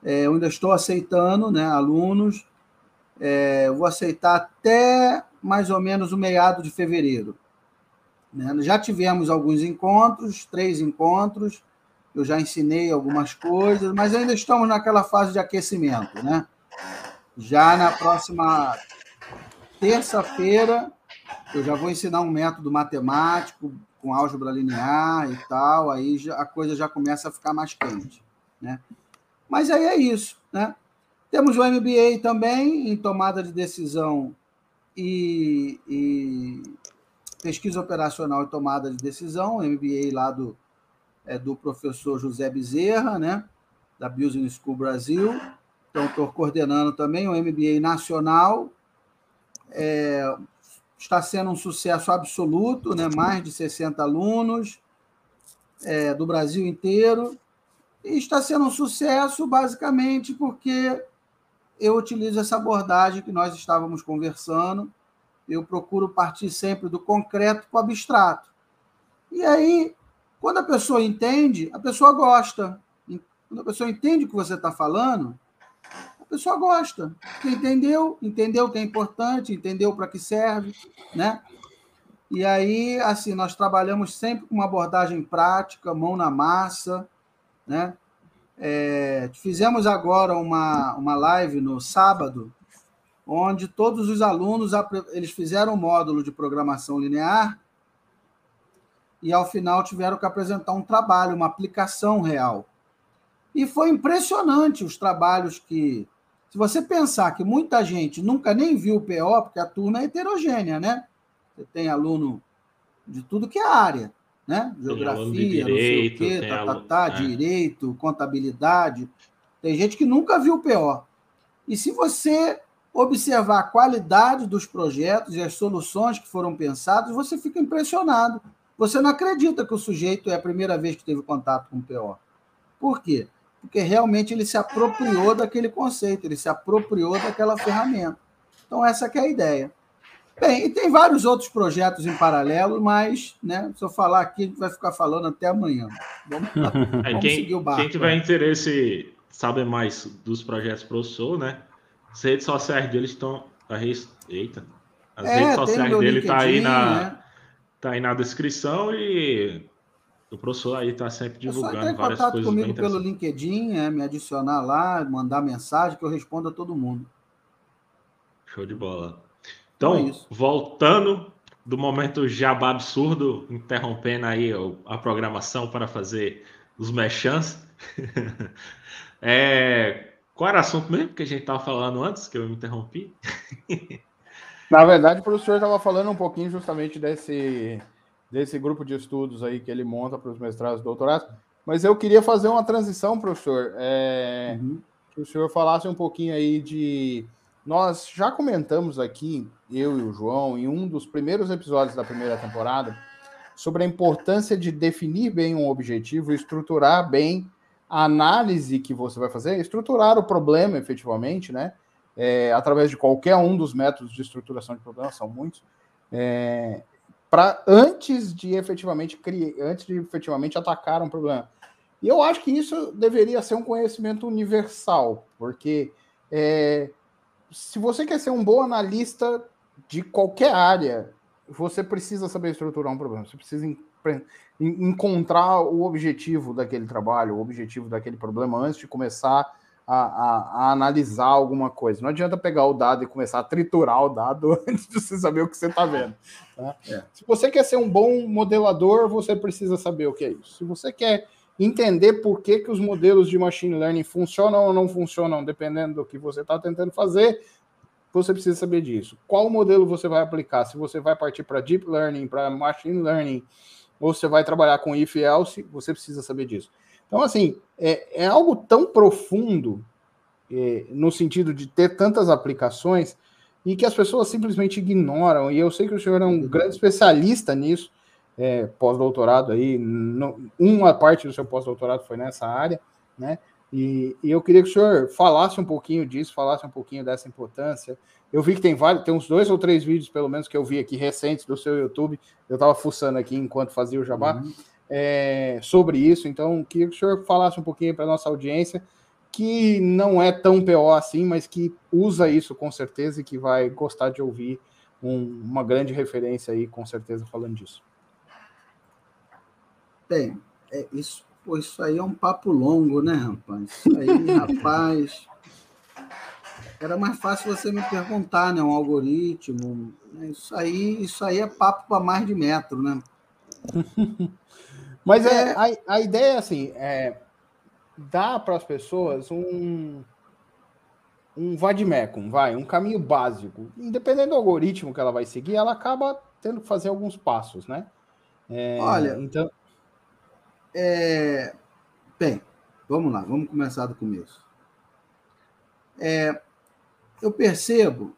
é, eu ainda estou aceitando né, alunos. É, vou aceitar até mais ou menos o meado de fevereiro. Né? Já tivemos alguns encontros, três encontros. Eu já ensinei algumas coisas, mas ainda estamos naquela fase de aquecimento, né? Já na próxima terça-feira, eu já vou ensinar um método matemático com álgebra linear e tal, aí já, a coisa já começa a ficar mais quente. Né? Mas aí é isso. Né? Temos o MBA também em tomada de decisão e, e pesquisa operacional e tomada de decisão, MBA lá do, é, do professor José Bezerra, né? da Business School Brasil. Então, estou coordenando também o MBA Nacional. É, está sendo um sucesso absoluto, né? mais de 60 alunos é, do Brasil inteiro. E está sendo um sucesso, basicamente, porque eu utilizo essa abordagem que nós estávamos conversando. Eu procuro partir sempre do concreto para o abstrato. E aí, quando a pessoa entende, a pessoa gosta. Quando a pessoa entende o que você está falando, pessoa gosta. Porque entendeu, entendeu que é importante, entendeu para que serve, né? E aí, assim, nós trabalhamos sempre com uma abordagem prática, mão na massa, né? É, fizemos agora uma, uma live no sábado, onde todos os alunos eles fizeram um módulo de programação linear e ao final tiveram que apresentar um trabalho, uma aplicação real. E foi impressionante os trabalhos que se você pensar que muita gente nunca nem viu o PO, porque a turma é heterogênea, né? Você tem aluno de tudo que é área, né? Geografia, direito, não sei o quê, tá, tá, tá, é. direito, contabilidade. Tem gente que nunca viu o PO. E se você observar a qualidade dos projetos e as soluções que foram pensadas, você fica impressionado. Você não acredita que o sujeito é a primeira vez que teve contato com o PO. Por quê? Porque realmente ele se apropriou daquele conceito, ele se apropriou daquela ferramenta. Então, essa é a ideia. Bem, e tem vários outros projetos em paralelo, mas né, se eu falar aqui, a gente vai ficar falando até amanhã. Vamos, é, vamos quem, seguir o barco. Quem tiver interesse, saber mais dos projetos professor, né? As redes sociais dele estão. Eita! As é, redes sociais dele estão tá aí na. Né? Tá aí na descrição e o professor aí está sempre divulgando é só várias contato coisas. comigo pelo LinkedIn, é, me adicionar lá, mandar mensagem que eu respondo a todo mundo. Show de bola. Então, então é voltando do momento jabá absurdo, interrompendo aí a programação para fazer os mechãs. é, qual era o assunto mesmo que a gente estava falando antes, que eu me interrompi? Na verdade, o professor estava falando um pouquinho justamente desse desse grupo de estudos aí que ele monta para os mestrados e doutorados. Mas eu queria fazer uma transição, professor, é, uhum. que o senhor falasse um pouquinho aí de. Nós já comentamos aqui, eu e o João, em um dos primeiros episódios da primeira temporada, sobre a importância de definir bem um objetivo, estruturar bem a análise que você vai fazer, estruturar o problema efetivamente, né? É, através de qualquer um dos métodos de estruturação de problemas, são muitos. É, para antes de efetivamente criar, antes de efetivamente atacar um problema. E eu acho que isso deveria ser um conhecimento universal, porque é, se você quer ser um bom analista, de qualquer área, você precisa saber estruturar um problema, você precisa encontrar o objetivo daquele trabalho, o objetivo daquele problema antes de começar a, a, a, analisar alguma coisa. Não adianta pegar o dado e começar a triturar o dado antes de você saber o que você está vendo. Tá? É. Se você quer ser um bom modelador, você precisa saber o que é isso. Se você quer entender por que, que os modelos de machine learning funcionam ou não funcionam, dependendo do que você está tentando fazer, você precisa saber disso. Qual modelo você vai aplicar? Se você vai partir para deep learning, para machine learning, ou você vai trabalhar com if else, você precisa saber disso. Então, assim, é, é algo tão profundo, é, no sentido de ter tantas aplicações, e que as pessoas simplesmente ignoram. E eu sei que o senhor é um grande especialista nisso, é, pós-doutorado aí, no, uma parte do seu pós-doutorado foi nessa área, né? E, e, eu queria que o senhor falasse um pouquinho disso, falasse um pouquinho dessa importância. Eu vi que tem vários, tem uns dois ou três vídeos, pelo menos, que eu vi aqui recentes do seu YouTube. Eu estava fuçando aqui enquanto fazia o jabá uhum. É, sobre isso. Então, queria que o senhor falasse um pouquinho para a nossa audiência, que não é tão PO assim, mas que usa isso com certeza e que vai gostar de ouvir um, uma grande referência aí, com certeza, falando disso. Bem, é, isso Pô, isso aí é um papo longo, né, rapaz? Isso aí, rapaz. Era mais fácil você me perguntar, né? Um algoritmo. Né? Isso aí, isso aí é papo para mais de metro, né? Mas é, é a, a ideia assim, é dar para as pessoas um um vademecum, vai, um caminho básico. Independente do algoritmo que ela vai seguir, ela acaba tendo que fazer alguns passos, né? É, Olha, então é... Bem, vamos lá, vamos começar do começo. É... Eu percebo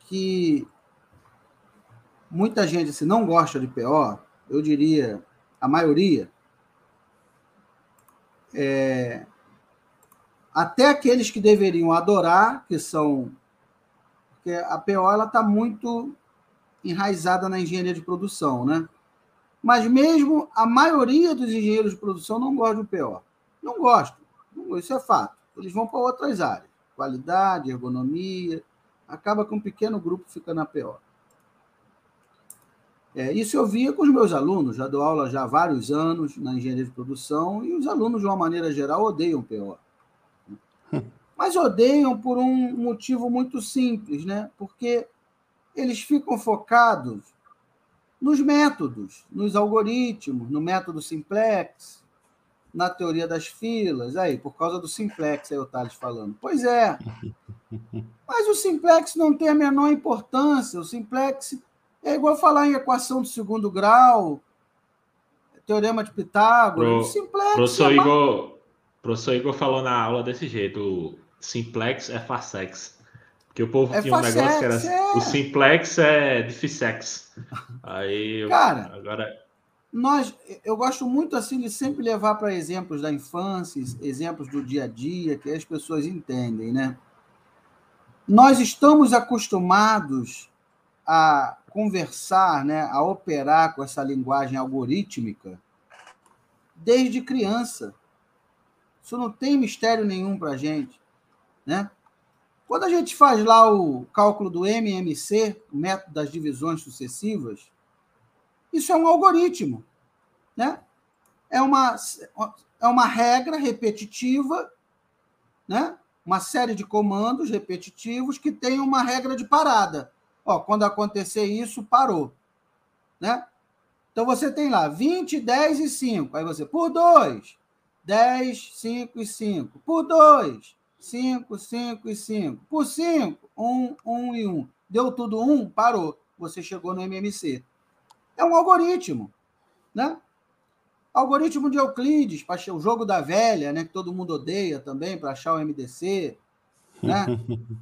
que muita gente se não gosta de PO, eu diria a maioria, é... até aqueles que deveriam adorar, que são. Porque a PO está muito enraizada na engenharia de produção, né? Mas mesmo a maioria dos engenheiros de produção não gosta do PO. Não gostam. Isso é fato. Eles vão para outras áreas. Qualidade, ergonomia. Acaba que um pequeno grupo fica na PO. É, isso eu via com os meus alunos, já dou aula já há vários anos na engenharia de produção, e os alunos, de uma maneira geral, odeiam PO. Mas odeiam por um motivo muito simples, né? Porque eles ficam focados nos métodos, nos algoritmos, no método simplex, na teoria das filas, aí, por causa do simplex, aí o Thales falando. Pois é. Mas o simplex não tem a menor importância. O simplex é igual falar em equação de segundo grau, teorema de Pitágoras. Pro, o simplex. Professor, é Igor, professor Igor falou na aula desse jeito: o simplex é farsex. Que o povo é tinha um negócio que era é... o simplex é difisex. Aí Cara, agora nós eu gosto muito assim de sempre levar para exemplos da infância, exemplos do dia a dia que as pessoas entendem, né? Nós estamos acostumados a conversar, né, a operar com essa linguagem algorítmica desde criança. Isso não tem mistério nenhum para a gente, né? Quando a gente faz lá o cálculo do MMC, o método das divisões sucessivas, isso é um algoritmo, né? É uma, é uma regra repetitiva, né? Uma série de comandos repetitivos que tem uma regra de parada. Ó, quando acontecer isso, parou, né? Então você tem lá 20, 10 e 5. Aí você, por 2, 10, 5 e 5. Por 2, 5, 5 e 5. Por 5, 1, 1 e 1. Deu tudo 1, parou. Você chegou no MMC. É um algoritmo, né? Algoritmo de Euclides, o jogo da velha, né, que todo mundo odeia também, para achar o MDC. Né?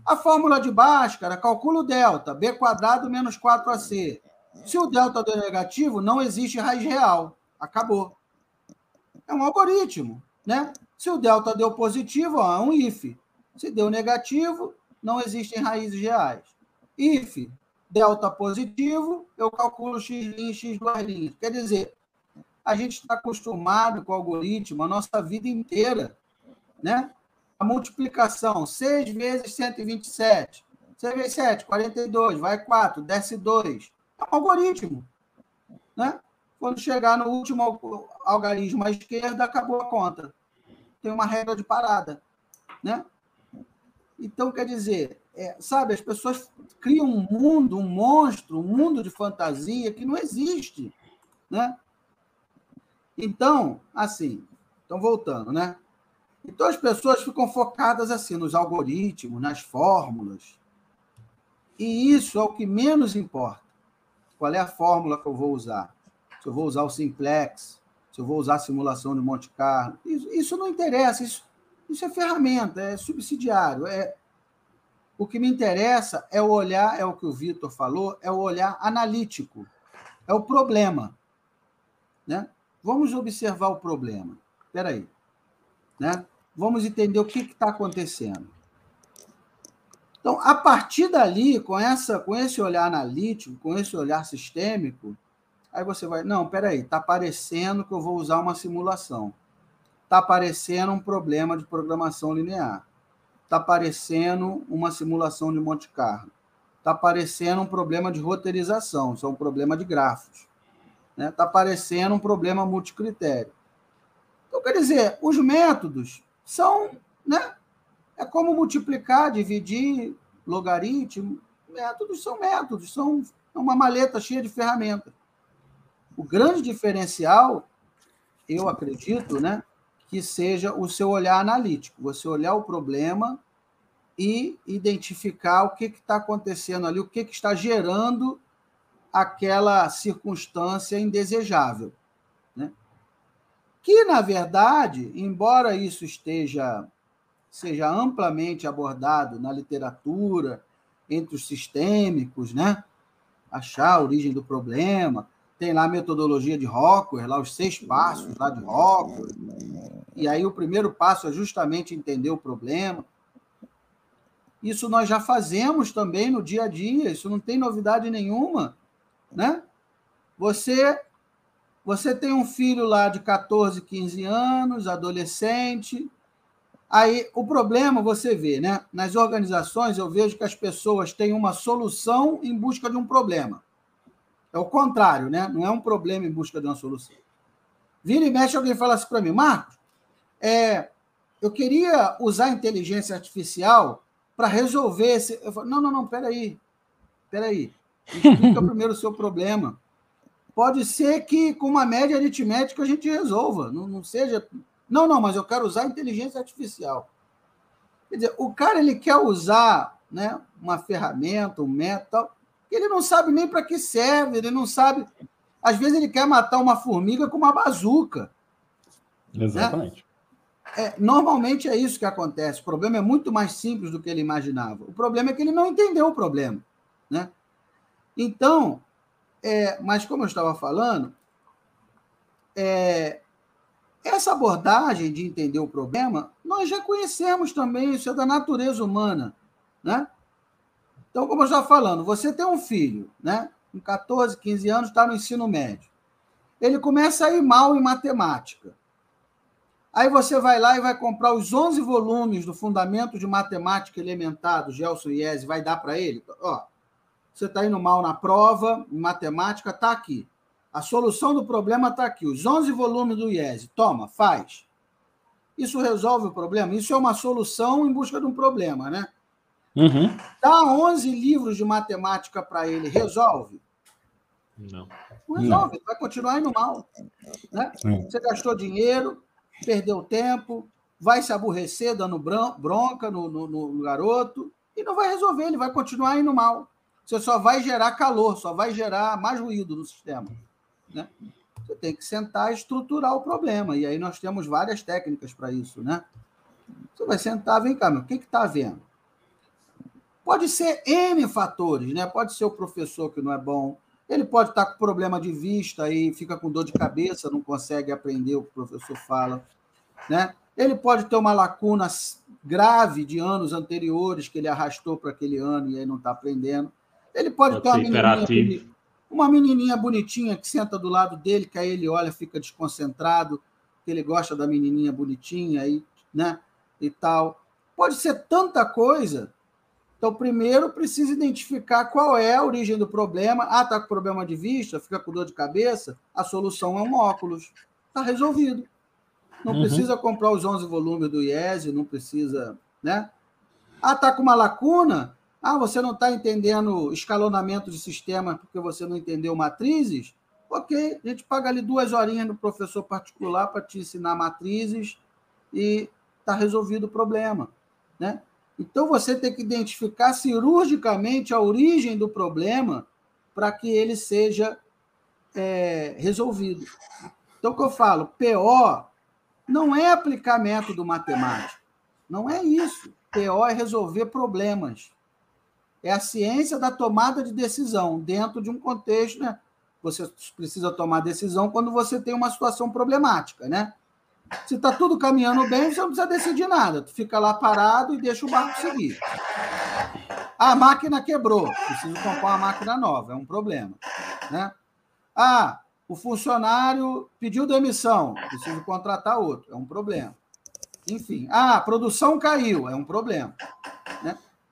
A fórmula de Bhaskara calcula o delta, B quadrado menos 4AC. Se o delta deu negativo, não existe raiz real. Acabou. É um algoritmo. Né? Se o delta deu positivo, ó, é um if. Se deu negativo, não existem raízes reais. If delta positivo, eu calculo x e x duas linhas. Quer dizer, a gente está acostumado com o algoritmo a nossa vida inteira, né? A multiplicação, 6 vezes 127. Você vê 7, 42, vai 4, desce 2. É um algoritmo. Né? Quando chegar no último algarismo à esquerda, acabou a conta. Tem uma regra de parada. Né? Então, quer dizer, é, sabe, as pessoas criam um mundo, um monstro, um mundo de fantasia que não existe. Né? Então, assim, então voltando, né? Então as pessoas ficam focadas assim nos algoritmos, nas fórmulas. E isso é o que menos importa. Qual é a fórmula que eu vou usar? Se eu vou usar o simplex, se eu vou usar a simulação de Monte Carlo, isso, isso não interessa, isso, isso é ferramenta, é subsidiário. É, o que me interessa é o olhar, é o que o Vitor falou, é o olhar analítico, é o problema. Né? Vamos observar o problema. Espera aí. Né? Vamos entender o que está acontecendo. Então, a partir dali, com, essa, com esse olhar analítico, com esse olhar sistêmico, aí você vai, não, peraí, está parecendo que eu vou usar uma simulação. Está aparecendo um problema de programação linear. Está aparecendo uma simulação de Monte Carlo. Está aparecendo um problema de roteirização, isso é um problema de grafos. Está né? Tá aparecendo um problema multicritério. Então, quer dizer, os métodos são, né? É como multiplicar, dividir, logaritmo. Métodos são métodos, são uma maleta cheia de ferramentas. O grande diferencial, eu acredito, né, que seja o seu olhar analítico, você olhar o problema e identificar o que está acontecendo ali, o que, que está gerando aquela circunstância indesejável. Né? Que, na verdade, embora isso esteja seja amplamente abordado na literatura, entre os sistêmicos, né? achar a origem do problema, tem lá a metodologia de Rockwell, lá os seis passos lá de Rockwell. E aí o primeiro passo é justamente entender o problema. Isso nós já fazemos também no dia a dia, isso não tem novidade nenhuma, né? Você você tem um filho lá de 14, 15 anos, adolescente. Aí o problema você vê, né? Nas organizações eu vejo que as pessoas têm uma solução em busca de um problema. É o contrário, né? Não é um problema em busca de uma solução. Vira e mexe, alguém fala assim para mim, Marcos, é, eu queria usar inteligência artificial para resolver esse. Eu falo, não, não, não, peraí. Peraí. Explica primeiro o seu problema. Pode ser que com uma média aritmética a gente resolva. Não, não seja. Não, não, mas eu quero usar inteligência artificial. Quer dizer, o cara ele quer usar né, uma ferramenta, um método, ele não sabe nem para que serve, ele não sabe. Às vezes ele quer matar uma formiga com uma bazuca. Né? Exatamente. Né? É, normalmente é isso que acontece. O problema é muito mais simples do que ele imaginava. O problema é que ele não entendeu o problema. Né? Então, é, mas como eu estava falando, é, essa abordagem de entender o problema, nós já conhecemos também, isso é da natureza humana. Né? Então, como eu estava falando, você tem um filho, né? Com 14, 15 anos, está no ensino médio. Ele começa a ir mal em matemática. Aí você vai lá e vai comprar os 11 volumes do Fundamento de Matemática Elementar do Gelson Ies, vai dar para ele? Ó, você está indo mal na prova, em matemática, está aqui. A solução do problema está aqui. Os 11 volumes do IES. Toma, faz. Isso resolve o problema? Isso é uma solução em busca de um problema, né? Uhum. Dá 11 livros de matemática para ele, resolve? Não. Não resolve, Não. vai continuar indo mal. Né? Você gastou dinheiro, perdeu tempo, vai se aborrecer dando bronca no, no, no garoto e não vai resolver, ele vai continuar indo mal. Você só vai gerar calor, só vai gerar mais ruído no sistema. Né? Você tem que sentar e estruturar o problema. E aí nós temos várias técnicas para isso. Né? Você vai sentar, vem cá, meu, o que está havendo? Pode ser N fatores, né? Pode ser o professor que não é bom, ele pode estar com problema de vista e fica com dor de cabeça, não consegue aprender o que o professor fala, né? Ele pode ter uma lacuna grave de anos anteriores que ele arrastou para aquele ano e aí não está aprendendo. Ele pode, pode ter uma menininha, uma menininha bonitinha que senta do lado dele, que aí ele olha, fica desconcentrado, que ele gosta da menininha bonitinha e, né, e tal. Pode ser tanta coisa Então, primeiro precisa identificar qual é a origem do problema. Ah, está com problema de vista, fica com dor de cabeça. A solução é um óculos. Está resolvido. Não uhum. precisa comprar os 11 volumes do IES, não precisa. Né? Ah, está com uma lacuna? Ah, você não está entendendo escalonamento de sistema porque você não entendeu matrizes? Ok, a gente paga ali duas horinhas no professor particular para te ensinar matrizes e está resolvido o problema. Né? Então, você tem que identificar cirurgicamente a origem do problema para que ele seja é, resolvido. Então, o que eu falo? PO não é aplicar método matemático. Não é isso. PO é resolver problemas. É a ciência da tomada de decisão dentro de um contexto, né? Você precisa tomar decisão quando você tem uma situação problemática, né? Se está tudo caminhando bem, você não precisa decidir nada. Tu fica lá parado e deixa o barco seguir. A máquina quebrou, preciso comprar uma máquina nova, é um problema. Né? Ah, o funcionário pediu demissão, preciso contratar outro, é um problema. Enfim, ah, a produção caiu, é um problema.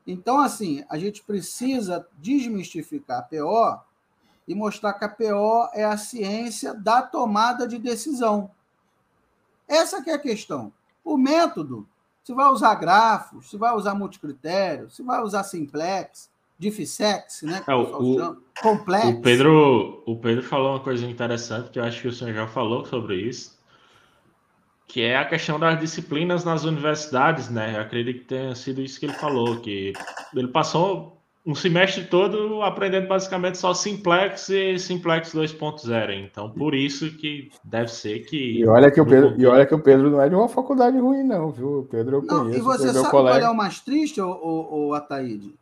Então, assim, a gente precisa desmistificar a PO e mostrar que a PO é a ciência da tomada de decisão. Essa que é a questão. O método, se vai usar grafos, se vai usar multicritério, se vai usar simplex, diffsex, né? É, o, complexo. O Pedro, o Pedro falou uma coisa interessante que eu acho que o senhor já falou sobre isso, que é a questão das disciplinas nas universidades, né? Eu acredito que tenha sido isso que ele falou, que ele passou um semestre todo aprendendo basicamente só Simplex e Simplex 2.0. Então, por isso que deve ser que. E olha que o Pedro, e olha que o Pedro não é de uma faculdade ruim, não, viu? O Pedro eu não, conheço. E você sabe qual é o mais triste, o, o, Ataíde?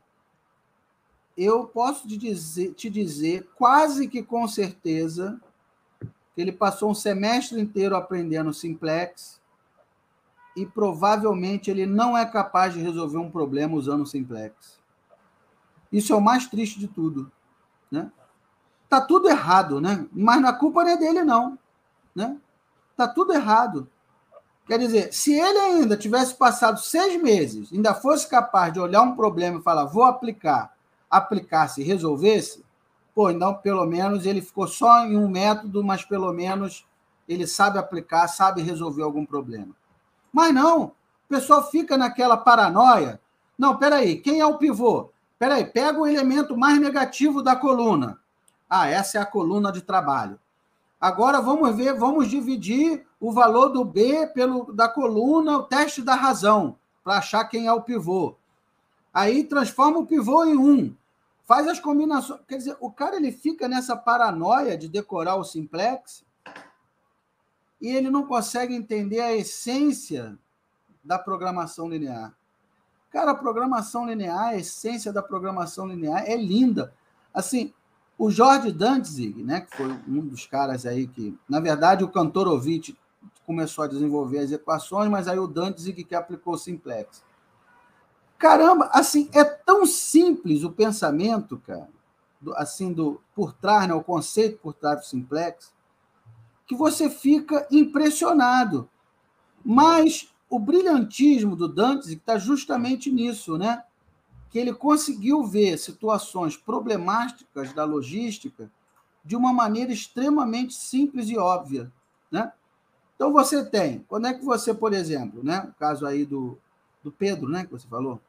Eu posso te dizer, te dizer quase que com certeza ele passou um semestre inteiro aprendendo Simplex e provavelmente ele não é capaz de resolver um problema usando Simplex. Isso é o mais triste de tudo. Né? Tá tudo errado, né? Mas a culpa não é dele, não. Né? Tá tudo errado. Quer dizer, se ele ainda tivesse passado seis meses, ainda fosse capaz de olhar um problema e falar, vou aplicar, aplicasse e resolvesse, pô, então pelo menos ele ficou só em um método, mas pelo menos ele sabe aplicar, sabe resolver algum problema. Mas não, o pessoal fica naquela paranoia. Não, peraí, quem é o pivô? Peraí, pega o elemento mais negativo da coluna. Ah, essa é a coluna de trabalho. Agora vamos ver, vamos dividir o valor do B pelo da coluna, o teste da razão, para achar quem é o pivô. Aí transforma o pivô em um. Faz as combinações. Quer dizer, o cara ele fica nessa paranoia de decorar o simplex e ele não consegue entender a essência da programação linear. Cara, a programação linear, a essência da programação linear é linda. Assim, o Jorge Dantzig, né, que foi um dos caras aí que, na verdade, o Kantorovich começou a desenvolver as equações, mas aí o Dantzig que aplicou o simplex. Caramba, assim, é tão simples o pensamento, cara, do, assim, do por trás, né, o conceito por trás do simplex, que você fica impressionado. Mas o brilhantismo do Dantes está justamente nisso, né? Que ele conseguiu ver situações problemáticas da logística de uma maneira extremamente simples e óbvia, né? Então você tem, quando é que você, por exemplo, né, o caso aí do, do Pedro, né, que você falou?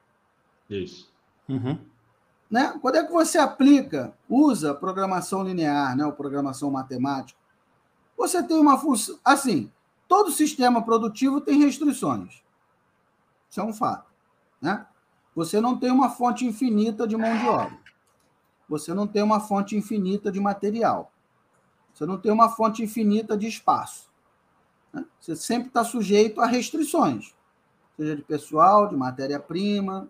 Isso. Uhum. Né? Quando é que você aplica, usa programação linear, né, ou programação matemática? Você tem uma função, assim, Todo sistema produtivo tem restrições. Isso é um fato. Né? Você não tem uma fonte infinita de mão de obra. Você não tem uma fonte infinita de material. Você não tem uma fonte infinita de espaço. Né? Você sempre está sujeito a restrições, seja de pessoal, de matéria-prima.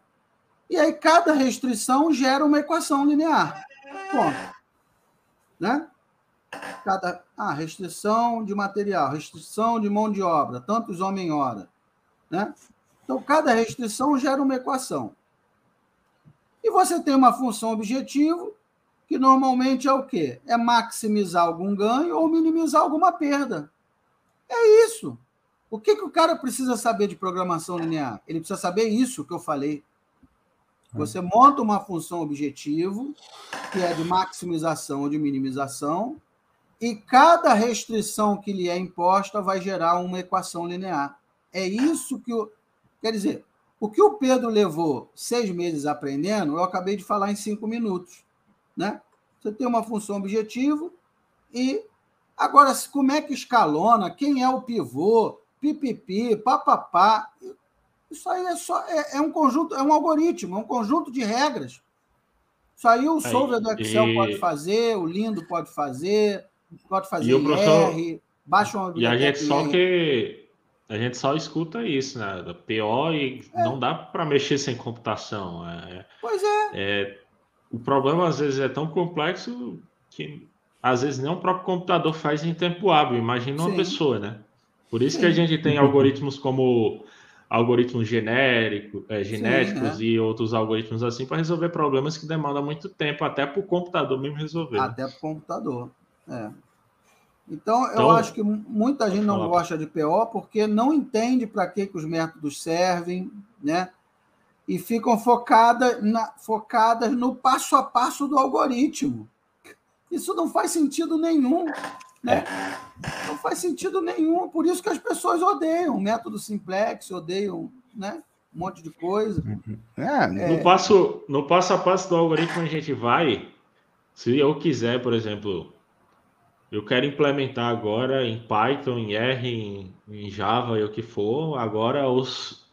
E aí cada restrição gera uma equação linear. Ponto. Né? cada ah, restrição de material, restrição de mão de obra, tantos homem-hora. Né? Então, cada restrição gera uma equação. E você tem uma função objetivo, que normalmente é o quê? É maximizar algum ganho ou minimizar alguma perda. É isso. O que, que o cara precisa saber de programação linear? Ele precisa saber isso que eu falei. Você monta uma função objetivo, que é de maximização ou de minimização, e cada restrição que lhe é imposta vai gerar uma equação linear. É isso que o. Quer dizer, o que o Pedro levou seis meses aprendendo, eu acabei de falar em cinco minutos. Né? Você tem uma função objetivo e agora como é que escalona, quem é o pivô, pipipi, papapá. Isso aí é só é, é, um conjunto, é um algoritmo, é um conjunto de regras. Isso aí o solver do Excel e... pode fazer, o Lindo pode fazer, pode fazer e o professor... R, baixa uma E a gente só que a gente só escuta isso, né? Da PO e é. não dá para mexer sem computação. É, pois é. é. O problema às vezes é tão complexo que às vezes nem o próprio computador faz em tempo hábil. Imagina uma pessoa, né? Por isso Sim. que a gente tem algoritmos como algoritmos genérico, é, genéticos Sim, é. e outros algoritmos assim para resolver problemas que demandam muito tempo, até para o computador mesmo resolver. Né? Até para o computador. É. Então, então, eu acho que muita gente não gosta de PO porque não entende para que, que os métodos servem, né? E ficam focada na, focadas no passo a passo do algoritmo. Isso não faz sentido nenhum. Né? Não faz sentido nenhum. Por isso que as pessoas odeiam o método simplex, odeiam né? um monte de coisa. É, no, passo, no passo a passo do algoritmo, a gente vai. Se eu quiser, por exemplo, eu quero implementar agora em Python, em R, em, em Java e o que for, agora os,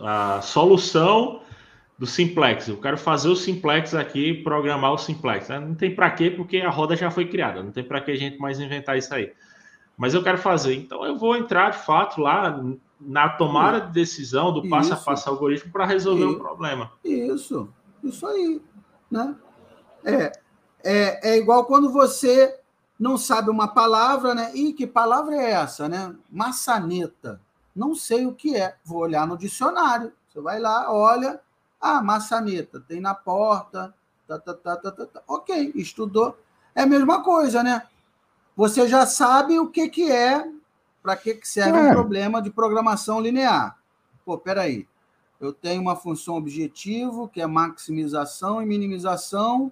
a solução do simplex. Eu quero fazer o simplex aqui, programar o simplex. Não tem para quê, porque a roda já foi criada. Não tem para que a gente mais inventar isso aí. Mas eu quero fazer. Então eu vou entrar de fato lá na tomada de decisão do passo isso. a passo algoritmo para resolver o um problema. Isso, isso aí, né? É, é, é igual quando você não sabe uma palavra, né? E que palavra é essa, né? Maçaneta. Não sei o que é. Vou olhar no dicionário. Você vai lá, olha. Ah, maçaneta. Tem na porta. Tá, tá, tá, tá, tá, tá. Ok, estudou. É a mesma coisa, né? Você já sabe o que, que é, para que, que serve é. um problema de programação linear. Pô, peraí. Eu tenho uma função objetivo, que é maximização e minimização,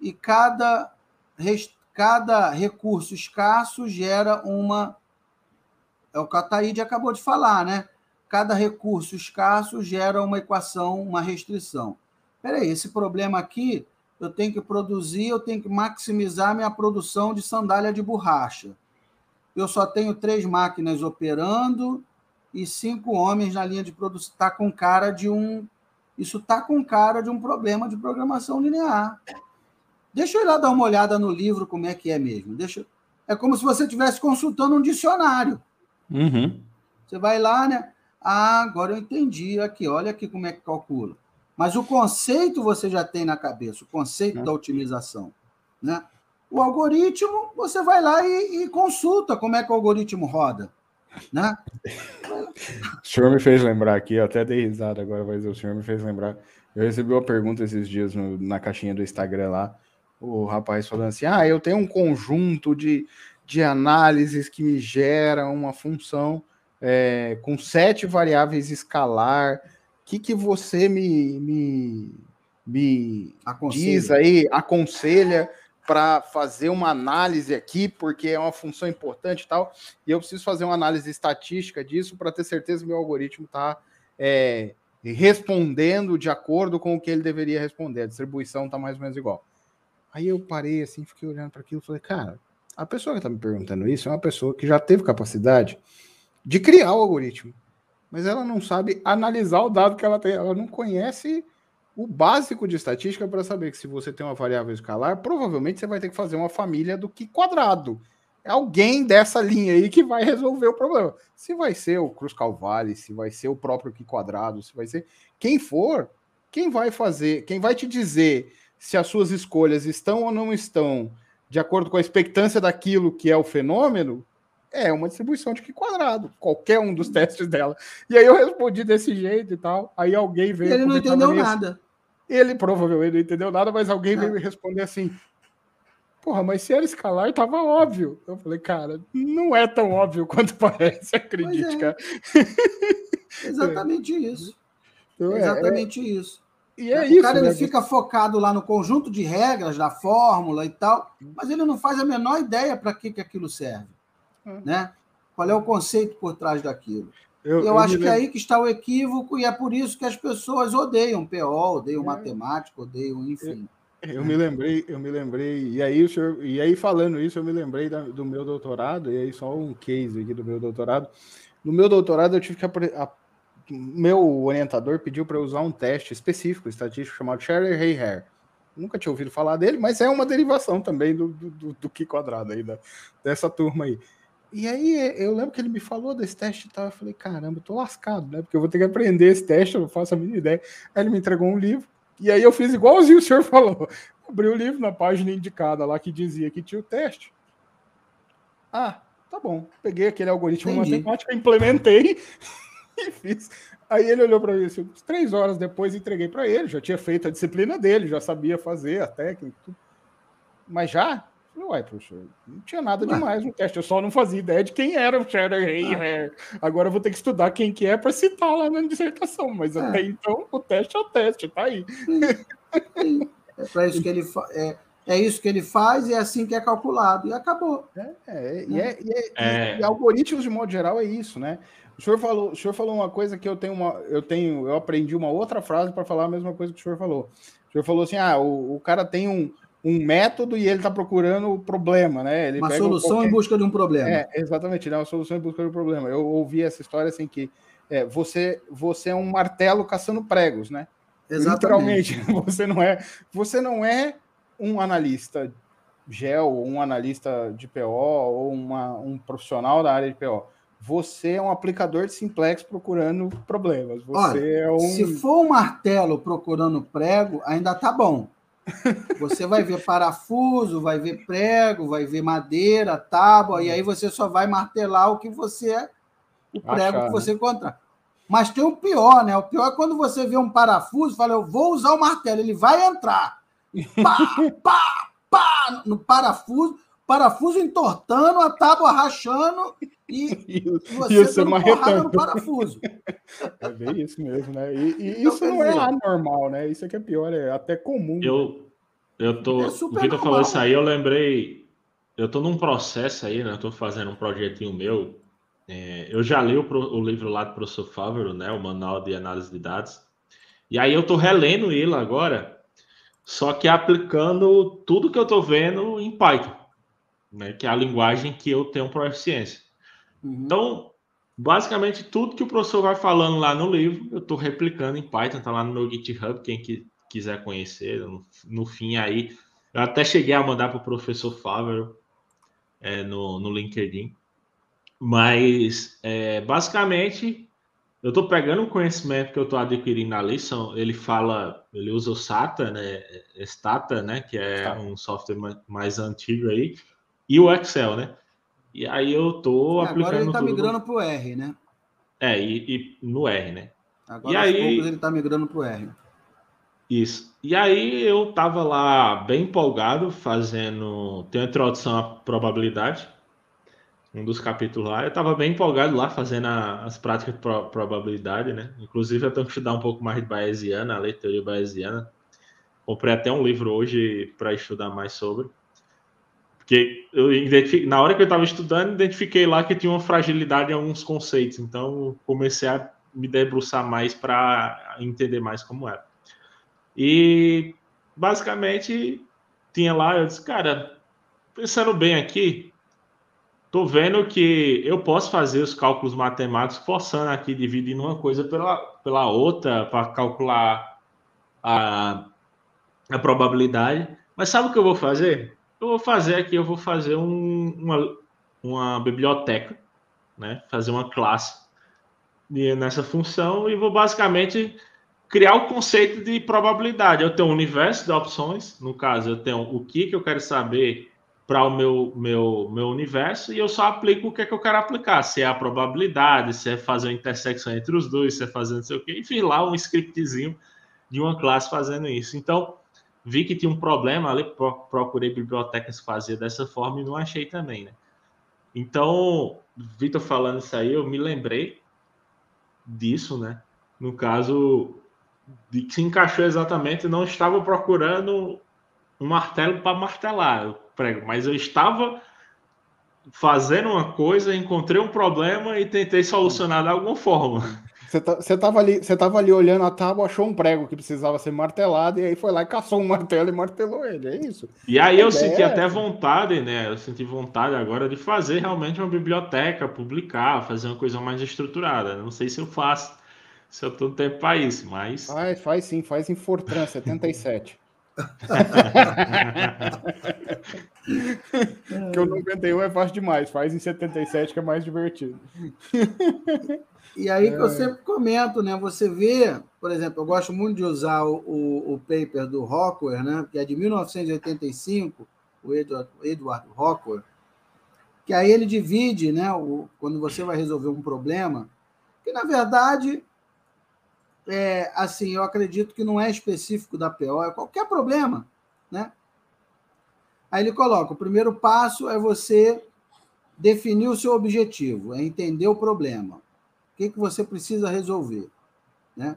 e cada cada recurso escasso gera uma. É o que a Taíde acabou de falar, né? Cada recurso escasso gera uma equação, uma restrição. Peraí, esse problema aqui, eu tenho que produzir, eu tenho que maximizar minha produção de sandália de borracha. Eu só tenho três máquinas operando e cinco homens na linha de produção. Está com cara de um. Isso está com cara de um problema de programação linear. Deixa eu ir lá dar uma olhada no livro, como é que é mesmo. Deixa... É como se você estivesse consultando um dicionário. Uhum. Você vai lá, né? Ah, agora eu entendi aqui, olha aqui como é que calcula. Mas o conceito você já tem na cabeça, o conceito é. da otimização. Né? O algoritmo, você vai lá e, e, consulta como é que o algoritmo roda. Né? o senhor me fez lembrar aqui, eu até dei risada agora, mas o senhor me fez lembrar. Eu recebi uma pergunta esses dias no, na caixinha do Instagram lá o rapaz falando assim: ah, eu tenho um conjunto de, de análises que me gera uma função é, com sete variáveis escalar. O que, que você me, me, me diz aí, aconselha para fazer uma análise aqui, porque é uma função importante e tal, e eu preciso fazer uma análise estatística disso para ter certeza que meu algoritmo está é, respondendo de acordo com o que ele deveria responder. A distribuição está mais ou menos igual. Aí eu parei assim, fiquei olhando para aquilo e falei, cara, a pessoa que está me perguntando isso é uma pessoa que já teve capacidade de criar o algoritmo, mas ela não sabe analisar o dado que ela tem, ela não conhece o básico de estatística para saber que se você tem uma variável escalar, provavelmente você vai ter que fazer uma família do que quadrado. É alguém dessa linha aí que vai resolver o problema. Se vai ser o Cruz Calvale, se vai ser o próprio que quadrado, se vai ser quem for, quem vai fazer, quem vai te dizer se as suas escolhas estão ou não estão de acordo com a expectância daquilo que é o fenômeno, é uma distribuição de que quadrado, qualquer um dos testes dela. E aí eu respondi desse jeito e tal. Aí alguém veio. Ele não entendeu nada. Ele provavelmente não entendeu nada, mas alguém veio me responder assim: Porra, mas se era escalar, tava óbvio. Eu falei, cara, não é tão óbvio quanto parece, acredite, é. cara. Exatamente isso. Então, é, Exatamente é, isso. E é o isso, cara né? ele fica focado lá no conjunto de regras da fórmula e tal, mas ele não faz a menor ideia para que, que aquilo serve. É. Né? Qual é o conceito por trás daquilo? Eu, eu, eu acho que é aí que está o equívoco, e é por isso que as pessoas odeiam PO, odeiam é. matemática, odeiam, enfim. Eu, eu, me lembrei, eu me lembrei, e aí, o senhor, e aí falando isso, eu me lembrei da, do meu doutorado, e aí só um case aqui do meu doutorado. No meu doutorado, eu tive que. A, meu orientador pediu para eu usar um teste específico, estatístico, chamado Sharer Hay Nunca tinha ouvido falar dele, mas é uma derivação também do, do, do, do Q quadrado aí, da, dessa turma aí. E aí eu lembro que ele me falou desse teste e tal. Eu falei, caramba, eu tô lascado, né? Porque eu vou ter que aprender esse teste, eu não faço a mínima ideia. Aí ele me entregou um livro, e aí eu fiz igualzinho o senhor falou. Abri o livro na página indicada lá que dizia que tinha o teste. Ah, tá bom. Peguei aquele algoritmo Entendi. matemático, implementei e fiz. Aí ele olhou para mim assim, três horas depois entreguei para ele, já tinha feito a disciplina dele, já sabia fazer a técnica. Mas já Falei, uai, professor, não tinha nada demais no teste, eu só não fazia ideia de quem era o Cheddar Rei. Ah. Agora eu vou ter que estudar quem que é para citar lá na dissertação, mas ah. até então o teste é o teste, tá aí. É para isso que ele é, é isso que ele faz e é assim que é calculado, e acabou. É, é, e, é, e, é, é. e, algoritmos, de modo geral, é isso, né? O senhor falou, o senhor falou uma coisa que eu tenho uma, eu tenho, eu aprendi uma outra frase para falar a mesma coisa que o senhor falou. O senhor falou assim: ah, o, o cara tem um, um método e ele está procurando o problema, né? Ele uma solução qualquer... em busca de um problema. É, exatamente, né? Uma solução em busca de um problema. Eu ouvi essa história assim que é, você, você é um martelo caçando pregos, né? Exatamente. Literalmente, você não é, você não é um analista GEL, um analista de PO ou uma, um profissional da área de PO. Você é um aplicador de simplex procurando problemas. Você Olha, é um... Se for um martelo procurando prego, ainda tá bom. Você vai ver parafuso, vai ver prego, vai ver madeira, tábua, e aí você só vai martelar o que você é, o prego Achar, que você né? encontrar. Mas tem o pior, né? O pior é quando você vê um parafuso e fala, eu vou usar o martelo, ele vai entrar. Pá, pá, pá, no parafuso, parafuso entortando, a tábua rachando e, e você isso dando porrada no parafuso. É bem isso mesmo, né? E, e então, isso não é anormal, né? Isso aqui é pior, é até comum. Eu, eu tô. É o Vitor falou isso aí, eu lembrei. Eu tô num processo aí, né? Eu tô fazendo um projetinho meu. É, eu já li o, o, livro lá do professor Fávero, né? O Manual de Análise de Dados. E aí eu tô relendo ele agora, só que aplicando tudo que eu tô vendo em Python, né? Que é a linguagem que eu tenho proficiência. Uhum. Então, basicamente, tudo que o professor vai falando lá no livro, eu estou replicando em Python, está lá no meu GitHub, quem que, quiser conhecer. No, no, fim aí, eu até cheguei a mandar para o professor Fábio é, no, no LinkedIn. Mas, é, basicamente, eu estou pegando o conhecimento que eu estou adquirindo ali, são, ele fala, ele usa o SATA, né, Stata, né, que é um software mais antigo aí, e o Excel, né? E aí eu tô é, aplicando. Agora ele está migrando para o R, né? É, e, e, no R, né? Agora e aí ele está migrando para o R. Isso. E aí eu tava lá bem empolgado, fazendo. Tem uma introdução à probabilidade. Um dos capítulos lá. Eu tava bem empolgado lá, fazendo a, as práticas de pro, probabilidade, né? Inclusive, eu tenho que estudar um pouco mais de Bayesiana, a lei de teoria Bayesiana. Comprei até um livro hoje para estudar mais sobre. Porque eu na hora que eu estava estudando, identifiquei lá que tinha uma fragilidade em alguns conceitos. Então, comecei a me debruçar mais para entender mais como era. E, basicamente, tinha lá, eu disse, cara, pensando bem aqui, tô vendo que eu posso fazer os cálculos matemáticos forçando aqui, dividindo uma coisa pela, pela outra, para calcular a, a probabilidade. Mas sabe o que eu vou fazer? Eu vou fazer aqui, eu vou fazer um, uma, uma biblioteca, né? Fazer uma classe nessa função e vou basicamente criar o conceito de probabilidade. Eu tenho um universo de opções, no caso, eu tenho o que, que eu quero saber para o meu, meu, meu universo e eu só aplico o que, é que eu quero aplicar, se é a probabilidade, se é fazer uma intersecção entre os dois, se é fazer não sei o quê, enfim, lá um scriptzinho de uma classe fazendo isso. Então, vi que tinha um problema ali, procurei bibliotecas que dessa forma e não achei também, né? Então, Vitor falando isso aí, eu me lembrei disso, né? No caso, de que se encaixou exatamente, não estava procurando um martelo para martelar o prego, mas eu estava fazendo uma coisa, encontrei um problema e tentei solucionar de alguma forma. Você, tá, você, tava ali, você tava ali olhando a tábua, achou um prego que precisava ser martelado, e aí foi lá e caçou um martelo e martelou ele, é isso. E aí eu senti é até vontade, né? Eu senti vontade agora de fazer realmente uma biblioteca, publicar, fazer uma coisa mais estruturada. Não sei se eu faço, se eu tô no tempo para isso, mas. Faz, faz sim, faz em Fortran 77. que o 91 é fácil demais, faz em 77 que é mais divertido. E aí que eu é. sempre comento, né? Você vê, por exemplo, eu gosto muito de usar o, o, o paper do Rockwell, né? Que é de 1985, o Edward, Edward Rockwell, que aí ele divide, né? O, quando você vai resolver um problema, que na verdade é assim, eu acredito que não é específico da PO, é qualquer problema, né? Aí ele coloca: o primeiro passo é você definir o seu objetivo, é entender o problema. O que, que você precisa resolver? Né?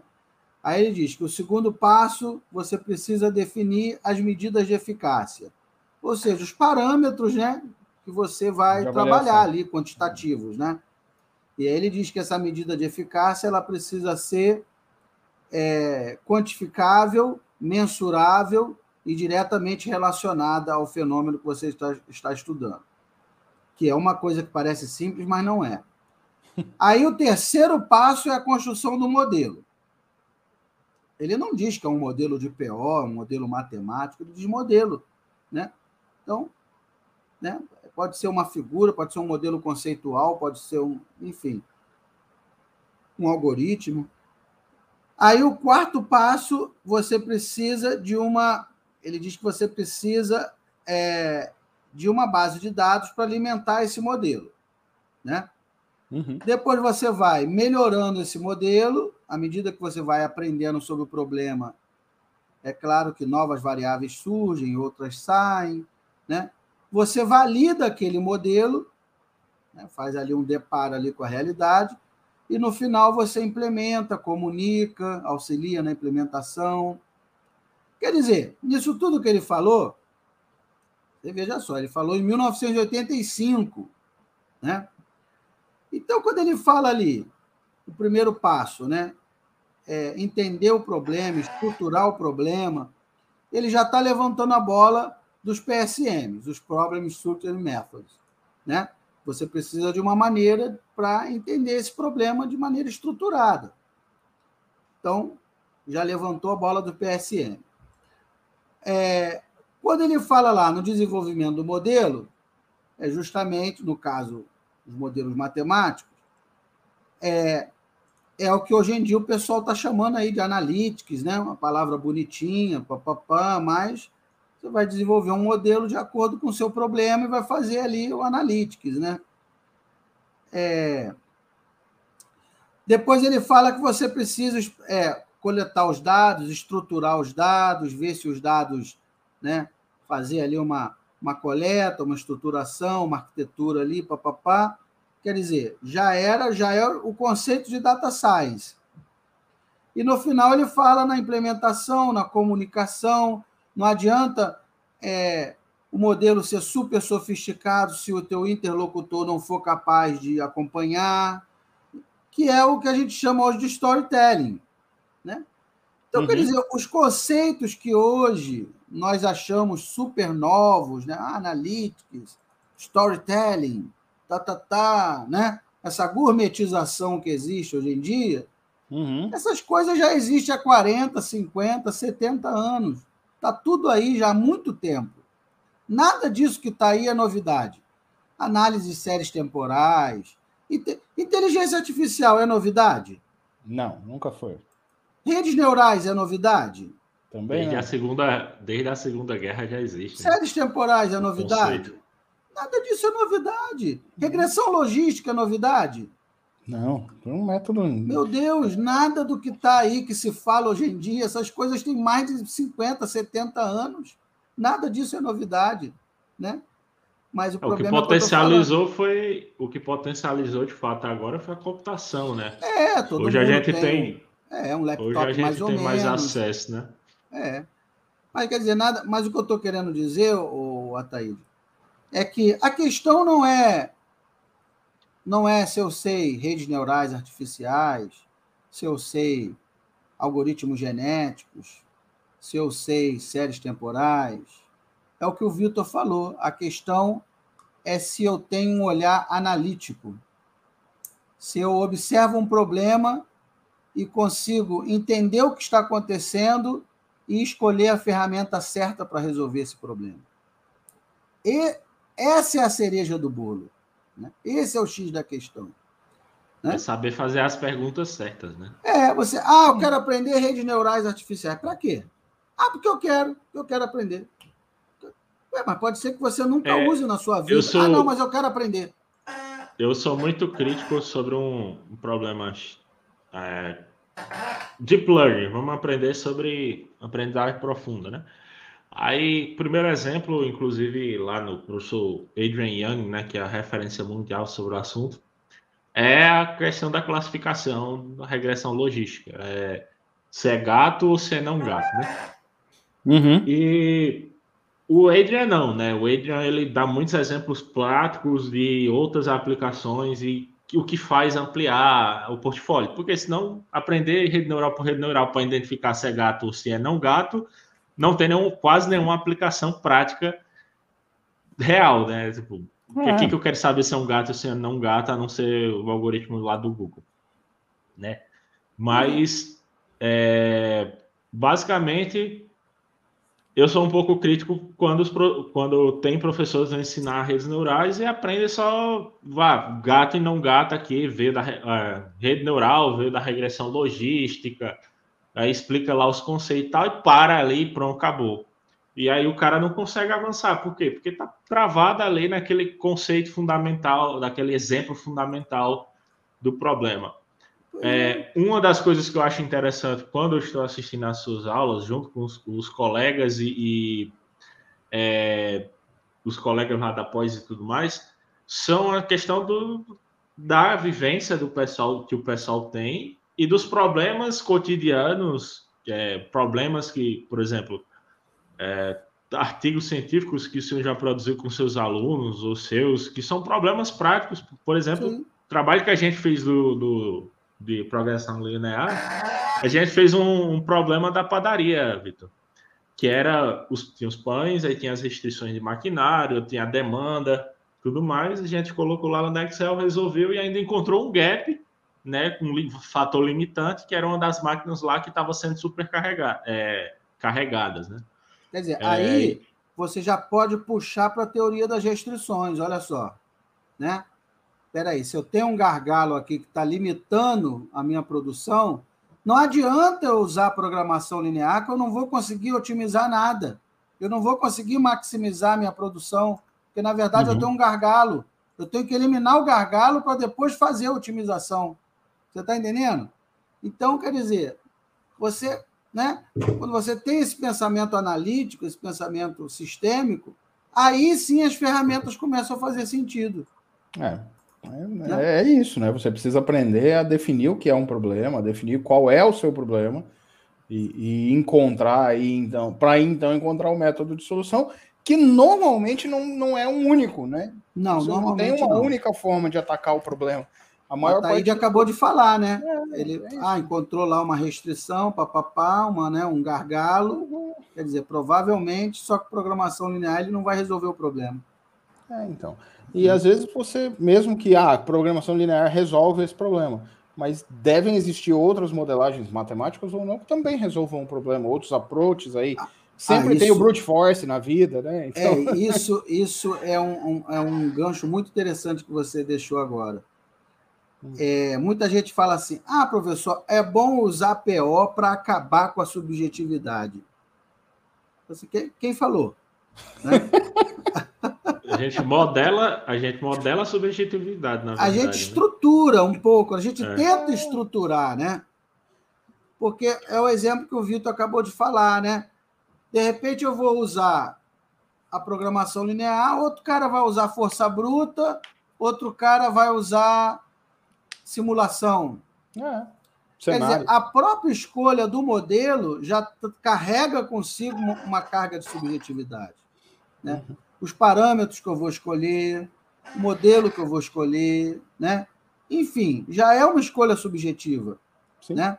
Aí ele diz que o segundo passo você precisa definir as medidas de eficácia, ou seja, os parâmetros, né, que você vai trabalhar ali quantitativos, né? E aí ele diz que essa medida de eficácia ela precisa ser é, quantificável, mensurável e diretamente relacionada ao fenômeno que você está, está estudando, que é uma coisa que parece simples, mas não é. Aí o terceiro passo é a construção do modelo. Ele não diz que é um modelo de PO, um modelo matemático, ele diz modelo. Né? Então, né? pode ser uma figura, pode ser um modelo conceitual, pode ser um, enfim, um algoritmo. Aí o quarto passo, você precisa de uma. Ele diz que você precisa é, de uma base de dados para alimentar esse modelo. Né? Uhum. Depois você vai melhorando esse modelo, à medida que você vai aprendendo sobre o problema. É claro que novas variáveis surgem, outras saem, né? Você valida aquele modelo, né? faz ali um deparo ali com a realidade, e no final você implementa, comunica, auxilia na implementação. Quer dizer, nisso tudo que ele falou, você veja só, ele falou em 1985, né? Então, quando ele fala ali, o primeiro passo, né? É entender o problema, estruturar o problema, ele já está levantando a bola dos PSMs, os Problem Structuring Methods, né? Você precisa de uma maneira para entender esse problema de maneira estruturada. Então, já levantou a bola do PSM. É, quando ele fala lá no desenvolvimento do modelo, é justamente, no caso os modelos matemáticos, é, é o que hoje em dia o pessoal está chamando aí de analytics, né? uma palavra bonitinha, papapá, mas você vai desenvolver um modelo de acordo com o seu problema e vai fazer ali o analytics. Né? É... Depois ele fala que você precisa é, coletar os dados, estruturar os dados, ver se os dados, né, fazer ali uma, uma coleta, uma estruturação, uma arquitetura ali, papapá. Quer dizer, já era, já é o conceito de data science. E no final ele fala na implementação, na comunicação. Não adianta é, o modelo ser super sofisticado se o teu interlocutor não for capaz de acompanhar, que é o que a gente chama hoje de storytelling. Né? Então, uhum. quer dizer, os conceitos que hoje nós achamos super novos, né? analytics, storytelling, tá, tá, tá, né? essa gourmetização que existe hoje em dia, uhum. essas coisas já existem há 40, 50, 70 anos. Está tudo aí já há muito tempo. Nada disso que está aí é novidade. Análise de séries temporais. Inteligência artificial é novidade? Não, nunca foi. Redes neurais é novidade? Também desde, a segunda, desde a Segunda Guerra já existe. Né? Séries temporais é novidade? Conceito. Nada disso é novidade. Regressão logística é novidade? Não, é um método. Meu Deus, nada do que está aí que se fala hoje em dia, essas coisas têm mais de 50, 70 anos. Nada disso é novidade, né? Mas o, é, o que potencializou que foi o que potencializou de fato agora foi a computação, né? É, todo Hoje a gente tem, tem É, um laptop Hoje a gente mais ou tem menos. mais acesso, né? É. Mas quer dizer, nada. Mas o que eu estou querendo dizer, o Ataíde, é que a questão não é não é se eu sei redes neurais artificiais, se eu sei algoritmos genéticos, se eu sei séries temporais. É o que o Vitor falou. A questão é se eu tenho um olhar analítico. Se eu observo um problema e consigo entender o que está acontecendo e escolher a ferramenta certa para resolver esse problema. E essa é a cereja do bolo. Né? Esse é o X da questão. Né? É saber fazer as perguntas certas, né? É, você. Ah, eu quero aprender redes neurais artificiais. Para quê? Ah, porque eu quero, eu quero aprender. Ué, mas pode ser que você nunca é, use na sua vida. Sou, ah, não, mas eu quero aprender. Eu sou muito crítico sobre um, um problema é, deep learning. Vamos aprender sobre aprendizagem profunda, né? Aí, primeiro exemplo, inclusive lá no professor Adrian Young, né, que é a referência mundial sobre o assunto, é a questão da classificação da regressão logística. É, se é gato ou se é não gato, né? Uhum. E o Adrian não, né? O Adrian ele dá muitos exemplos práticos de outras aplicações e o que faz ampliar o portfólio, porque senão aprender rede neural por rede neural para identificar se é gato ou se é não gato não tem nenhum, quase nenhuma aplicação prática real, né? Tipo, é. aqui que eu quero saber se é um gato ou se é não gato, a não ser o algoritmo lá do Google, né? Mas, é, basicamente, eu sou um pouco crítico quando, os, quando tem professores a ensinar redes neurais e aprende só vá, gato e não gato aqui, vê da rede neural, vê da regressão logística, aí explica lá os conceitos e tal, e para ali e pronto, acabou. E aí o cara não consegue avançar. Por quê? Porque está travado ali naquele conceito fundamental, daquele exemplo fundamental do problema. É, uma das coisas que eu acho interessante quando eu estou assistindo às suas aulas, junto com os, os colegas e, e é, os colegas lá da pós e tudo mais, são a questão do, da vivência do pessoal que o pessoal tem e dos problemas cotidianos, é, problemas que, por exemplo, é, artigos científicos que o senhor já produziu com seus alunos ou seus, que são problemas práticos, por exemplo, Sim. o trabalho que a gente fez do, do, de progressão linear, a gente fez um, um problema da padaria, Vitor, que era, os, tinha os pães, aí tinha as restrições de maquinário, tinha a demanda, tudo mais, a gente colocou lá no Excel, resolveu e ainda encontrou um gap né, com um fator limitante, que era uma das máquinas lá que estava sendo supercarregadas, é, carregadas, né? Quer dizer, é... aí você já pode puxar para a teoria das restrições, olha só, né? Espera se eu tenho um gargalo aqui que está limitando a minha produção, não adianta eu usar programação linear que eu não vou conseguir otimizar nada. Eu não vou conseguir maximizar a minha produção, porque na verdade uhum. eu tenho um gargalo. Eu tenho que eliminar o gargalo para depois fazer a otimização. Você está entendendo? Então, quer dizer, você, né, quando você tem esse pensamento analítico, esse pensamento sistêmico, aí sim as ferramentas começam a fazer sentido. É. É, é isso, né? Você precisa aprender a definir o que é um problema, definir qual é o seu problema e, e encontrar aí, então, para então encontrar o método de solução que normalmente não, não é um único, né? Não, Você normalmente não tem uma não. única forma de atacar o problema. A maior parte... parte... acabou de falar, né? É, ele é ah, encontrou lá uma restrição, papapá, uma, né, um gargalo. Uhum. Quer dizer, provavelmente, só que programação linear ele não vai resolver o problema. É, então. E às vezes você, mesmo que a ah, programação linear resolve esse problema, mas devem existir outras modelagens matemáticas ou não que também resolvam o problema, outros approaches aí. Ah, Sempre ah, isso... tem o brute force na vida, né? Então... É, isso, isso é um, um, é um gancho muito interessante que você deixou agora. É, muita gente fala assim: ah, professor, é bom usar PO para acabar com a subjetividade. Assim, quem, quem falou? Né? A gente modela, a gente modela a subjetividade, na verdade. A gente né? estrutura um pouco, a gente é. tenta estruturar, né? Porque é o exemplo que o Vitor acabou de falar, né? De repente eu vou usar a programação linear, outro cara vai usar força bruta, outro cara vai usar simulação. É. Quer dizer, a própria escolha do modelo já carrega consigo uma carga de subjetividade. Né? Uhum. Os parâmetros que eu vou escolher, o modelo que eu vou escolher, né? enfim, já é uma escolha subjetiva. Né?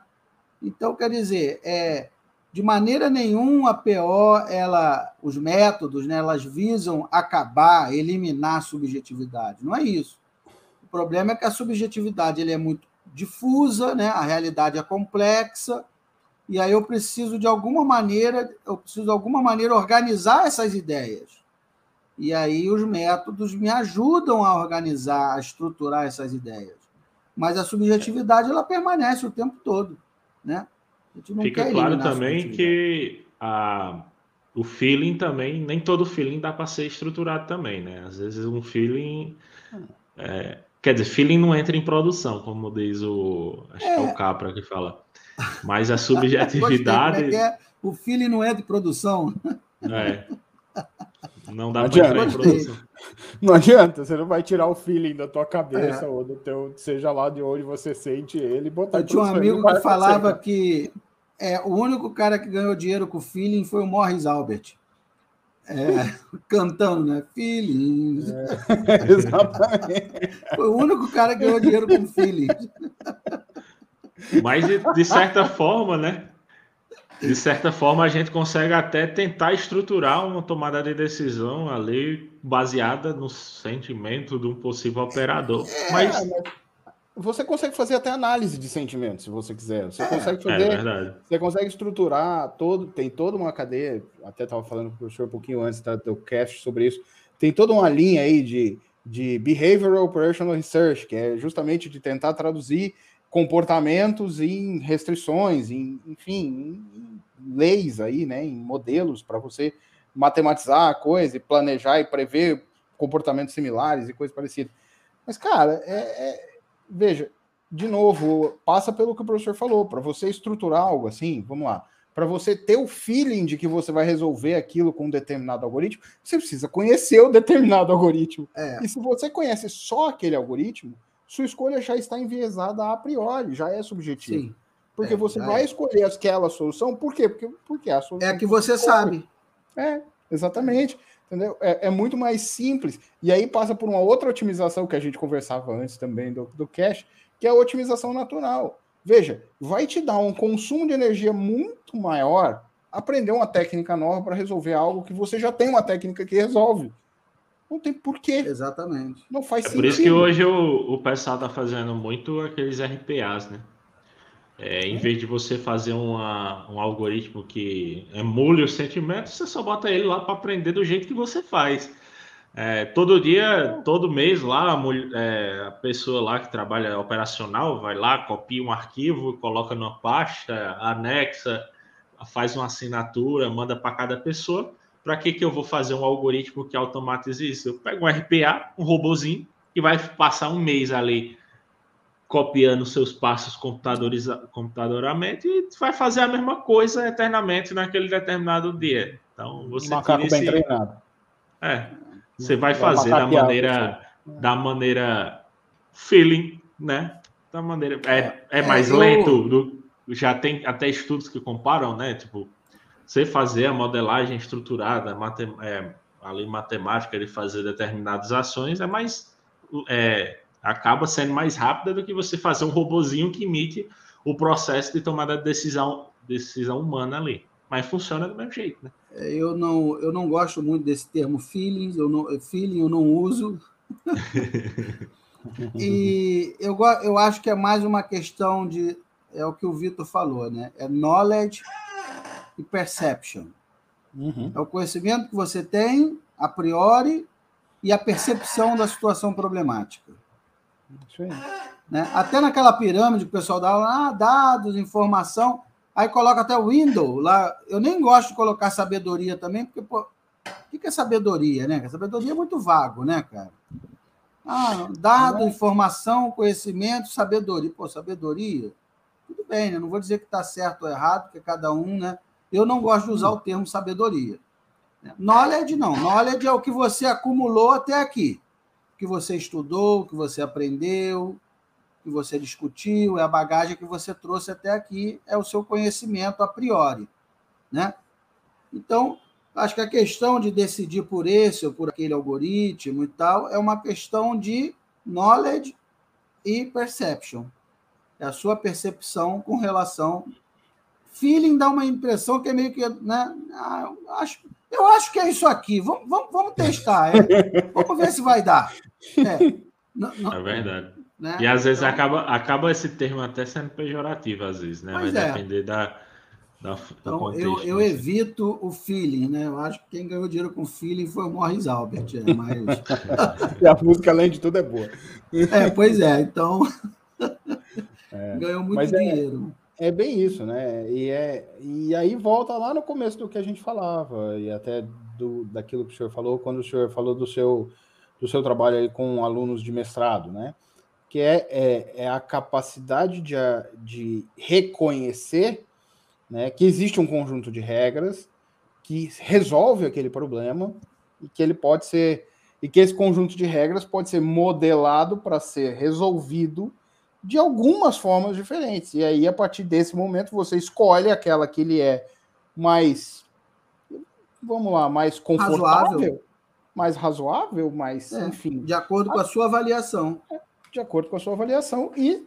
Então, quer dizer, é, de maneira nenhuma a PO, ela, os métodos, né, elas visam acabar, eliminar a subjetividade. Não é isso. O problema é que a subjetividade ele é muito difusa, né? a realidade é complexa, e aí eu preciso de alguma maneira, eu preciso de alguma maneira organizar essas ideias. E aí os métodos me ajudam a organizar, a estruturar essas ideias. Mas a subjetividade ela permanece o tempo todo, né? Fica claro também que a, o feeling também, nem todo feeling dá para ser estruturado também, né? Às vezes um feeling é, Quer dizer, feeling não entra em produção, como diz o. Acho é. que é o é. Capra que fala. Mas a subjetividade. é é? O feeling não entra em produção. É. Não dá para entrar em produção. Não adianta, você não vai tirar o feeling da tua cabeça é. ou do teu, seja lá de onde você sente ele e botar. Eu tinha um amigo que falava que é, o único cara que ganhou dinheiro com feeling foi o Morris Albert. É, cantando, né? Feelings. É, exatamente. Foi o único cara que ganhou dinheiro com feelings. Mas, de, de, certa forma, né? De certa forma, a gente consegue até tentar estruturar uma tomada de decisão ali baseada no sentimento de um possível operador. É, mas você consegue fazer até análise de sentimentos, se você quiser. Você é, consegue é fazer. É você consegue estruturar todo. Tem toda uma cadeia. Até estava falando com o professor um pouquinho antes tá, do cast sobre isso. Tem toda uma linha aí de, de Behavioral Operational Research, que é justamente de tentar traduzir comportamentos em restrições, em, enfim, em leis aí, né, em modelos para você matematizar a coisa e planejar e prever comportamentos similares e coisas parecidas. Mas, cara, é, é veja, de novo, passa pelo que o professor falou, para você estruturar algo assim, vamos lá, para você ter o feeling de que você vai resolver aquilo com um determinado algoritmo, você precisa conhecer o determinado algoritmo. É. E se você conhece só aquele algoritmo, sua escolha já está enviesada a priori, já é subjetiva. Sim. Porque é, você vai é. escolher aquela solução, por quê? Porque, porque a solução. É a que você sabe. É, exatamente. Entendeu? É, é, muito mais simples. E aí passa por uma outra otimização que a gente conversava antes também do, do cache, que é a otimização natural. Veja, vai te dar um consumo de energia muito maior aprender uma técnica nova para resolver algo que você já tem uma técnica que resolve. Não tem porquê. Exatamente. Não faz é sentido. Por isso que hoje o, o pessoal está fazendo muito aqueles RPAs, né? É, em vez de você fazer uma, um algoritmo que emule os sentimentos, você só bota ele lá para aprender do jeito que você faz. É, todo dia, todo mês lá, a, mulher, é, a, pessoa lá que trabalha operacional vai lá, copia um arquivo, coloca numa pasta, anexa, faz uma assinatura, manda para cada pessoa. Para que, que eu vou fazer um algoritmo que automatize isso? Eu pego um RPA, um robozinho, que vai passar um mês ali copiando seus passos computadoramente e vai fazer a mesma coisa eternamente naquele determinado dia. Então você macaco esse... bem treinado. É, você vai fazer da maneira da maneira feeling, né? Da maneira é, é mais é, eu... lento. Do... já tem até estudos que comparam, né? Tipo, você fazer a modelagem estruturada, matem... é, ali matemática de fazer determinadas ações é mais é, acaba sendo mais rápida do que você fazer um robozinho que imite o processo de tomada de decisão, decisão humana ali. Mas funciona do mesmo jeito, né? É, eu não, eu não gosto muito desse termo feelings, eu não, feeling eu não uso. e eu, eu acho que é mais uma questão de. É o que o Vitor falou, né? É knowledge e perception. Uhum. É o conhecimento que você tem a priori e a percepção da situação problemática. Né? Até naquela pirâmide que o pessoal dá lá, ah, dados, informação, aí coloca até o window lá. Eu nem gosto de colocar sabedoria também, porque, pô, o que é sabedoria, né? sabedoria é muito vago, né, cara? Ah, dado, informação, conhecimento, sabedoria. Pô, sabedoria, tudo bem, né? Não vou dizer que está certo ou errado, porque cada um, né? Eu não gosto de usar o termo sabedoria. Knowledge não. Knowledge é o que você acumulou até aqui que você estudou, que você aprendeu, que você discutiu, é a bagagem que você trouxe até aqui, é o seu conhecimento a priori, né? Então, acho que a questão de decidir por esse ou por aquele algoritmo e tal é uma questão de knowledge e perception. É a sua percepção com relação. Feeling dá uma impressão que é meio que. Né? Ah, acho, eu acho que é isso aqui. Vamos, vamos, vamos testar. É. Vamos ver se vai dar. É, não, não, é verdade. Né? E às vezes então, acaba, acaba esse termo até sendo pejorativo, às vezes, né? Vai é. depender da, da, então, contexto, eu, eu evito o feeling, né? Eu acho que quem ganhou dinheiro com feeling foi o Morris Albert, é, mas... e a música, além de tudo, é boa. É, pois é, então é, ganhou muito é dinheiro. É, bem isso, né? E, é, e aí volta lá no começo do que a gente falava, e até do, daquilo que o senhor falou, quando o senhor falou do seu, do seu trabalho aí com alunos de mestrado, né? que é, é, é a capacidade de, de reconhecer né, que existe um conjunto de regras que resolve aquele problema e que ele pode ser e que esse conjunto de regras pode ser modelado para ser resolvido de algumas formas diferentes. E aí, a partir desse momento, você escolhe aquela que ele é mais, vamos lá, mais confortável, razoável. mais razoável, mais, é, enfim. De acordo com a sua avaliação. É, de acordo com a sua avaliação e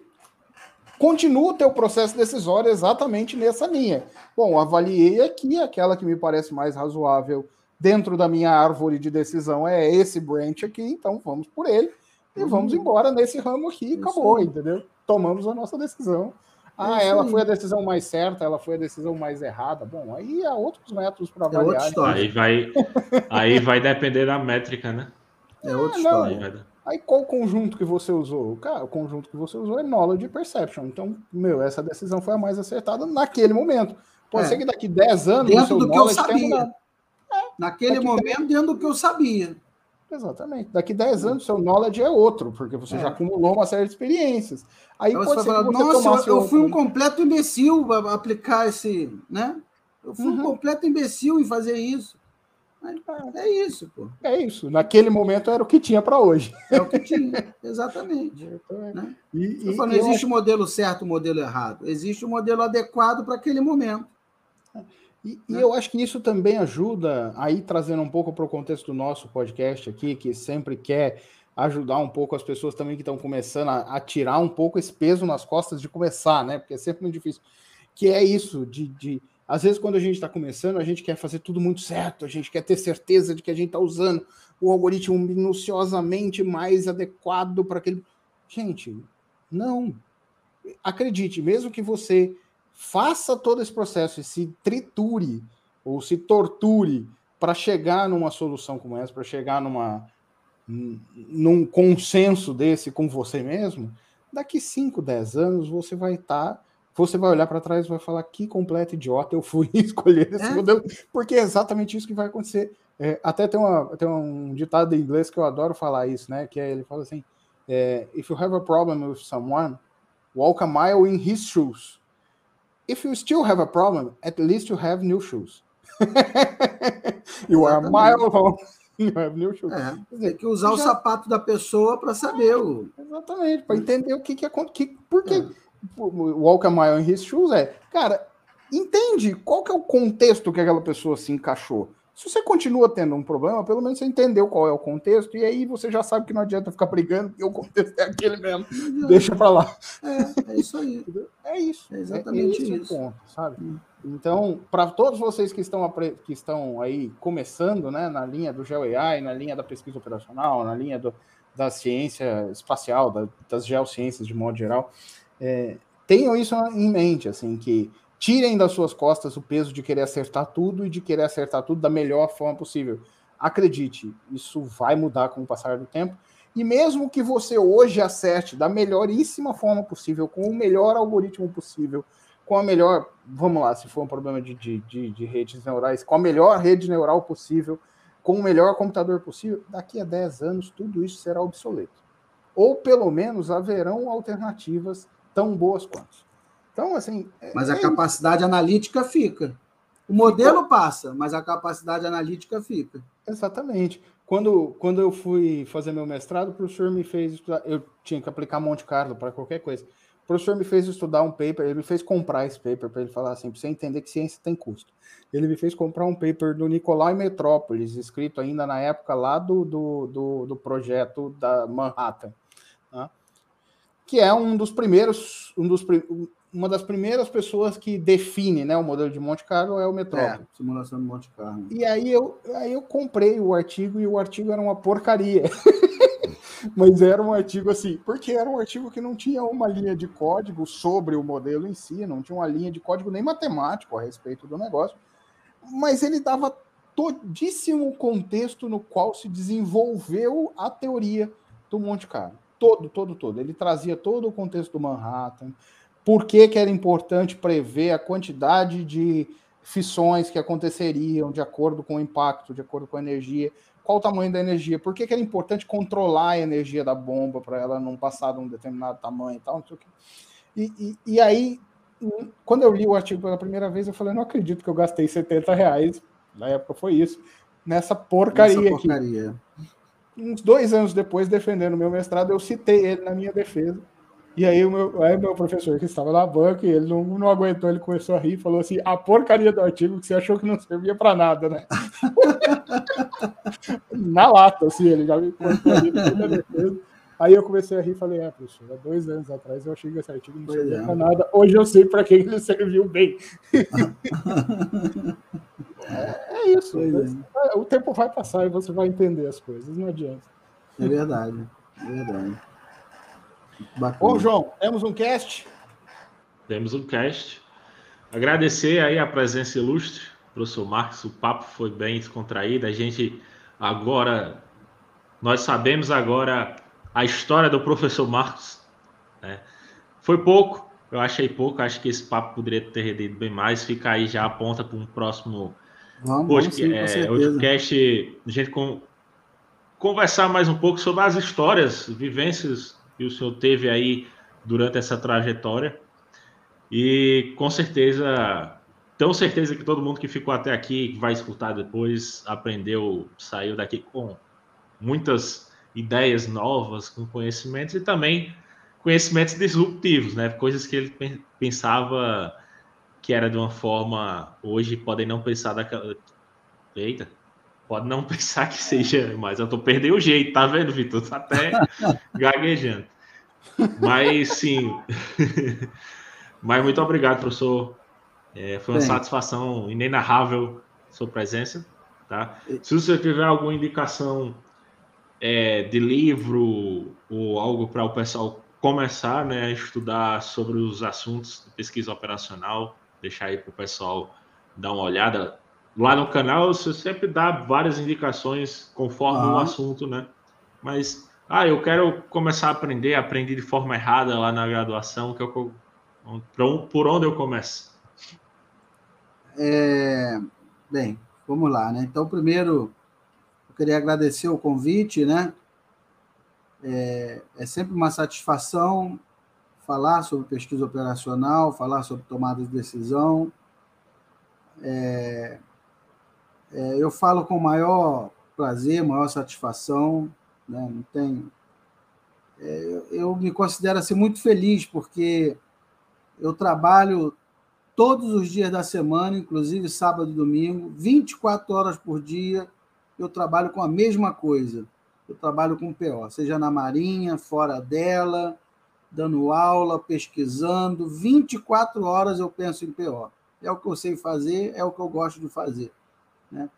continua o teu processo decisório exatamente nessa linha. Bom, avaliei aqui aquela que me parece mais razoável dentro da minha árvore de decisão é esse branch aqui, então vamos por ele e uhum. vamos embora nesse ramo aqui, Isso acabou, aí. entendeu? Tomamos a nossa decisão. Ah, ela foi a decisão mais certa, ela foi a decisão mais errada. Bom, aí há outros métodos para é avaliar. É aí vai, aí vai depender da métrica, né? É outra ah, história. Aí qual conjunto que você usou? Cara, o conjunto que você usou é knowledge e perception. Então, meu, essa decisão foi a mais acertada naquele momento. Pode é. ser que daqui 10 anos dentro do que eu sabia. É. Naquele daqui momento, 10... dentro do que eu sabia. Exatamente. Daqui 10 anos, seu knowledge é outro, porque você é. já acumulou uma série de experiências. Aí pode ser falar, Nossa, eu, eu fui um completo imbecil aplicar esse, né? Eu fui uhum. um completo imbecil em fazer isso. É isso, pô. É isso. Naquele momento era o que tinha para hoje. É o que tinha, exatamente. né? e, e, não existe o um modelo certo, o um modelo errado. Existe o um modelo adequado para aquele momento. E, né? e, eu acho que isso também ajuda, aí trazendo um pouco para o contexto do nosso podcast aqui, que sempre quer ajudar um pouco as pessoas também que estão começando a, a, tirar um pouco esse peso nas costas de começar, né? Porque é sempre muito difícil. Que é isso, de, de às vezes, quando a gente está começando, a gente quer fazer tudo muito certo, a gente quer ter certeza de que a gente está usando o algoritmo minuciosamente mais adequado para aquele. Gente, não. Acredite, mesmo que você faça todo esse processo e se triture ou se torture para chegar numa solução como essa, para chegar numa num consenso desse com você mesmo, daqui 5, 10 anos você vai estar tá você vai olhar para trás e vai falar que completo idiota eu fui escolher esse é. modelo, porque é exatamente isso que vai acontecer. É, até tem, uma, tem um ditado em inglês que eu adoro falar isso, né? Que é, ele fala assim: é, If you have a problem with someone, walk a mile in his shoes. If you still have a problem, at least you have new shoes. you are a mile long. You have new shoes. É, tem que usar já... o sapato da pessoa para saber o. Exatamente, para entender o que, que acontece. Por que, é walk a mile in his shoes é, cara, entende qual que é o contexto que aquela pessoa se encaixou. Se você continua tendo um problema, pelo menos você entendeu qual é o contexto, e aí você já sabe que não adianta ficar brigando, porque o contexto é aquele mesmo. Deixa para lá. É, é isso aí. É isso. É exatamente é isso. Ponto, sabe? Hum. Então, para todos vocês que estão, que estão aí começando né, na linha do GeoAI, na linha da pesquisa operacional, na linha do, da ciência espacial, da, das geociências de modo geral, é, tenham isso em mente, assim, que tirem das suas costas o peso de querer acertar tudo e de querer acertar tudo da melhor forma possível. Acredite, isso vai mudar com o passar do tempo. E mesmo que você hoje acerte da melhoríssima forma possível, com o melhor algoritmo possível, com a melhor, vamos lá, se for um problema de, de, de, de redes neurais, com a melhor rede neural possível, com o melhor computador possível, daqui a 10 anos tudo isso será obsoleto. Ou pelo menos haverão alternativas tão boas quanto. Então, assim. É, mas a é capacidade analítica fica. O modelo passa, mas a capacidade analítica fica. Exatamente. quando, quando eu fui fazer meu mestrado, o professor me fez estudar, eu tinha que aplicar Monte Carlo para qualquer coisa. O professor me fez estudar um paper, ele me fez comprar esse paper para ele falar assim, para você entender que ciência tem custo. Ele me fez comprar um paper do Nicolai Metrópolis, escrito ainda na época lá do, do, do, do projeto da Manhattan, tá? que é um dos primeiros, um dos, uma das primeiras pessoas que define né, o modelo de Monte Carlo é o Metrópole. É, simulação de Monte Carlo. E aí eu, aí eu comprei o artigo e o artigo era uma porcaria. Mas era um artigo assim, porque era um artigo que não tinha uma linha de código sobre o modelo em si, não tinha uma linha de código nem matemático a respeito do negócio, mas ele dava todíssimo contexto no qual se desenvolveu a teoria do Monte Carlo. Todo, todo, todo. Ele trazia todo o contexto do Manhattan, por que, que era importante prever a quantidade de fissões que aconteceriam de acordo com o impacto, de acordo com a energia, qual o tamanho da energia, por que, que era importante controlar a energia da bomba para ela não passar de um determinado tamanho e tal, não sei o quê. E, e, e, aí, quando eu li o artigo pela primeira vez, eu falei, não acredito que eu gastei 70 reais, na época foi isso, nessa porcaria, nessa porcaria. aqui. Uns dois anos depois, defendendo meu mestrado, eu citei ele na minha defesa, e aí o meu, aí meu professor que estava na banca, ele não, não aguentou, ele começou a rir e falou assim: a porcaria do artigo que você achou que não servia para nada, né? na lata, assim, ele já me contou ali. Aí eu comecei a rir e falei, é, professor, há dois anos atrás eu achei que esse artigo não servia é. para nada, hoje eu sei para que ele serviu bem. é, é, isso. É. O tempo vai passar e você vai entender as coisas, não adianta. É verdade, é verdade. Bacana. Ô, João, temos um cast? Temos um cast. Agradecer aí a presença ilustre, professor Marcos. O papo foi bem descontraído. A gente agora, nós sabemos agora a história do professor Marcos. Né? Foi pouco, eu achei pouco. Acho que esse papo poderia ter rendido bem mais. Fica aí já a ponta para um próximo vamos, vamos sim, é, podcast. A gente com, conversar mais um pouco sobre as histórias, vivências que o senhor teve aí durante essa trajetória. E com certeza, tenho certeza que todo mundo que ficou até aqui, que vai escutar depois, aprendeu, saiu daqui com muitas ideias novas, com conhecimentos e também conhecimentos disruptivos, né? Coisas que ele pensava que era de uma forma, hoje podem não pensar daquela. Eita, pode não pensar que seja, mas eu tô perdendo o jeito, tá vendo, Vitor? Tá até gaguejando. Mas sim. mas muito obrigado, professor. É, foi uma Bem. satisfação inenarrável sua presença. Tá? Se você tiver alguma indicação é, de livro ou algo para o pessoal começar né, a estudar sobre os assuntos de pesquisa operacional, deixar aí para o pessoal dar uma olhada. Lá no canal você sempre dá várias indicações conforme ah. o assunto, né? Mas ah, eu quero começar a aprender, aprendi de forma errada lá na graduação, que eu, por onde eu começo? É, bem, vamos lá, né? Então, primeiro, eu queria agradecer o convite, né? É, é sempre uma satisfação falar sobre pesquisa operacional, falar sobre tomada de decisão. É, é, eu falo com maior prazer, maior satisfação né? Não tem. É, eu me considero assim, muito feliz, porque eu trabalho todos os dias da semana, inclusive sábado e domingo, 24 horas por dia, eu trabalho com a mesma coisa. Eu trabalho com PO, seja na Marinha, fora dela, dando aula, pesquisando, 24 horas eu penso em PO. É o que eu sei fazer, é o que eu gosto de fazer. Né?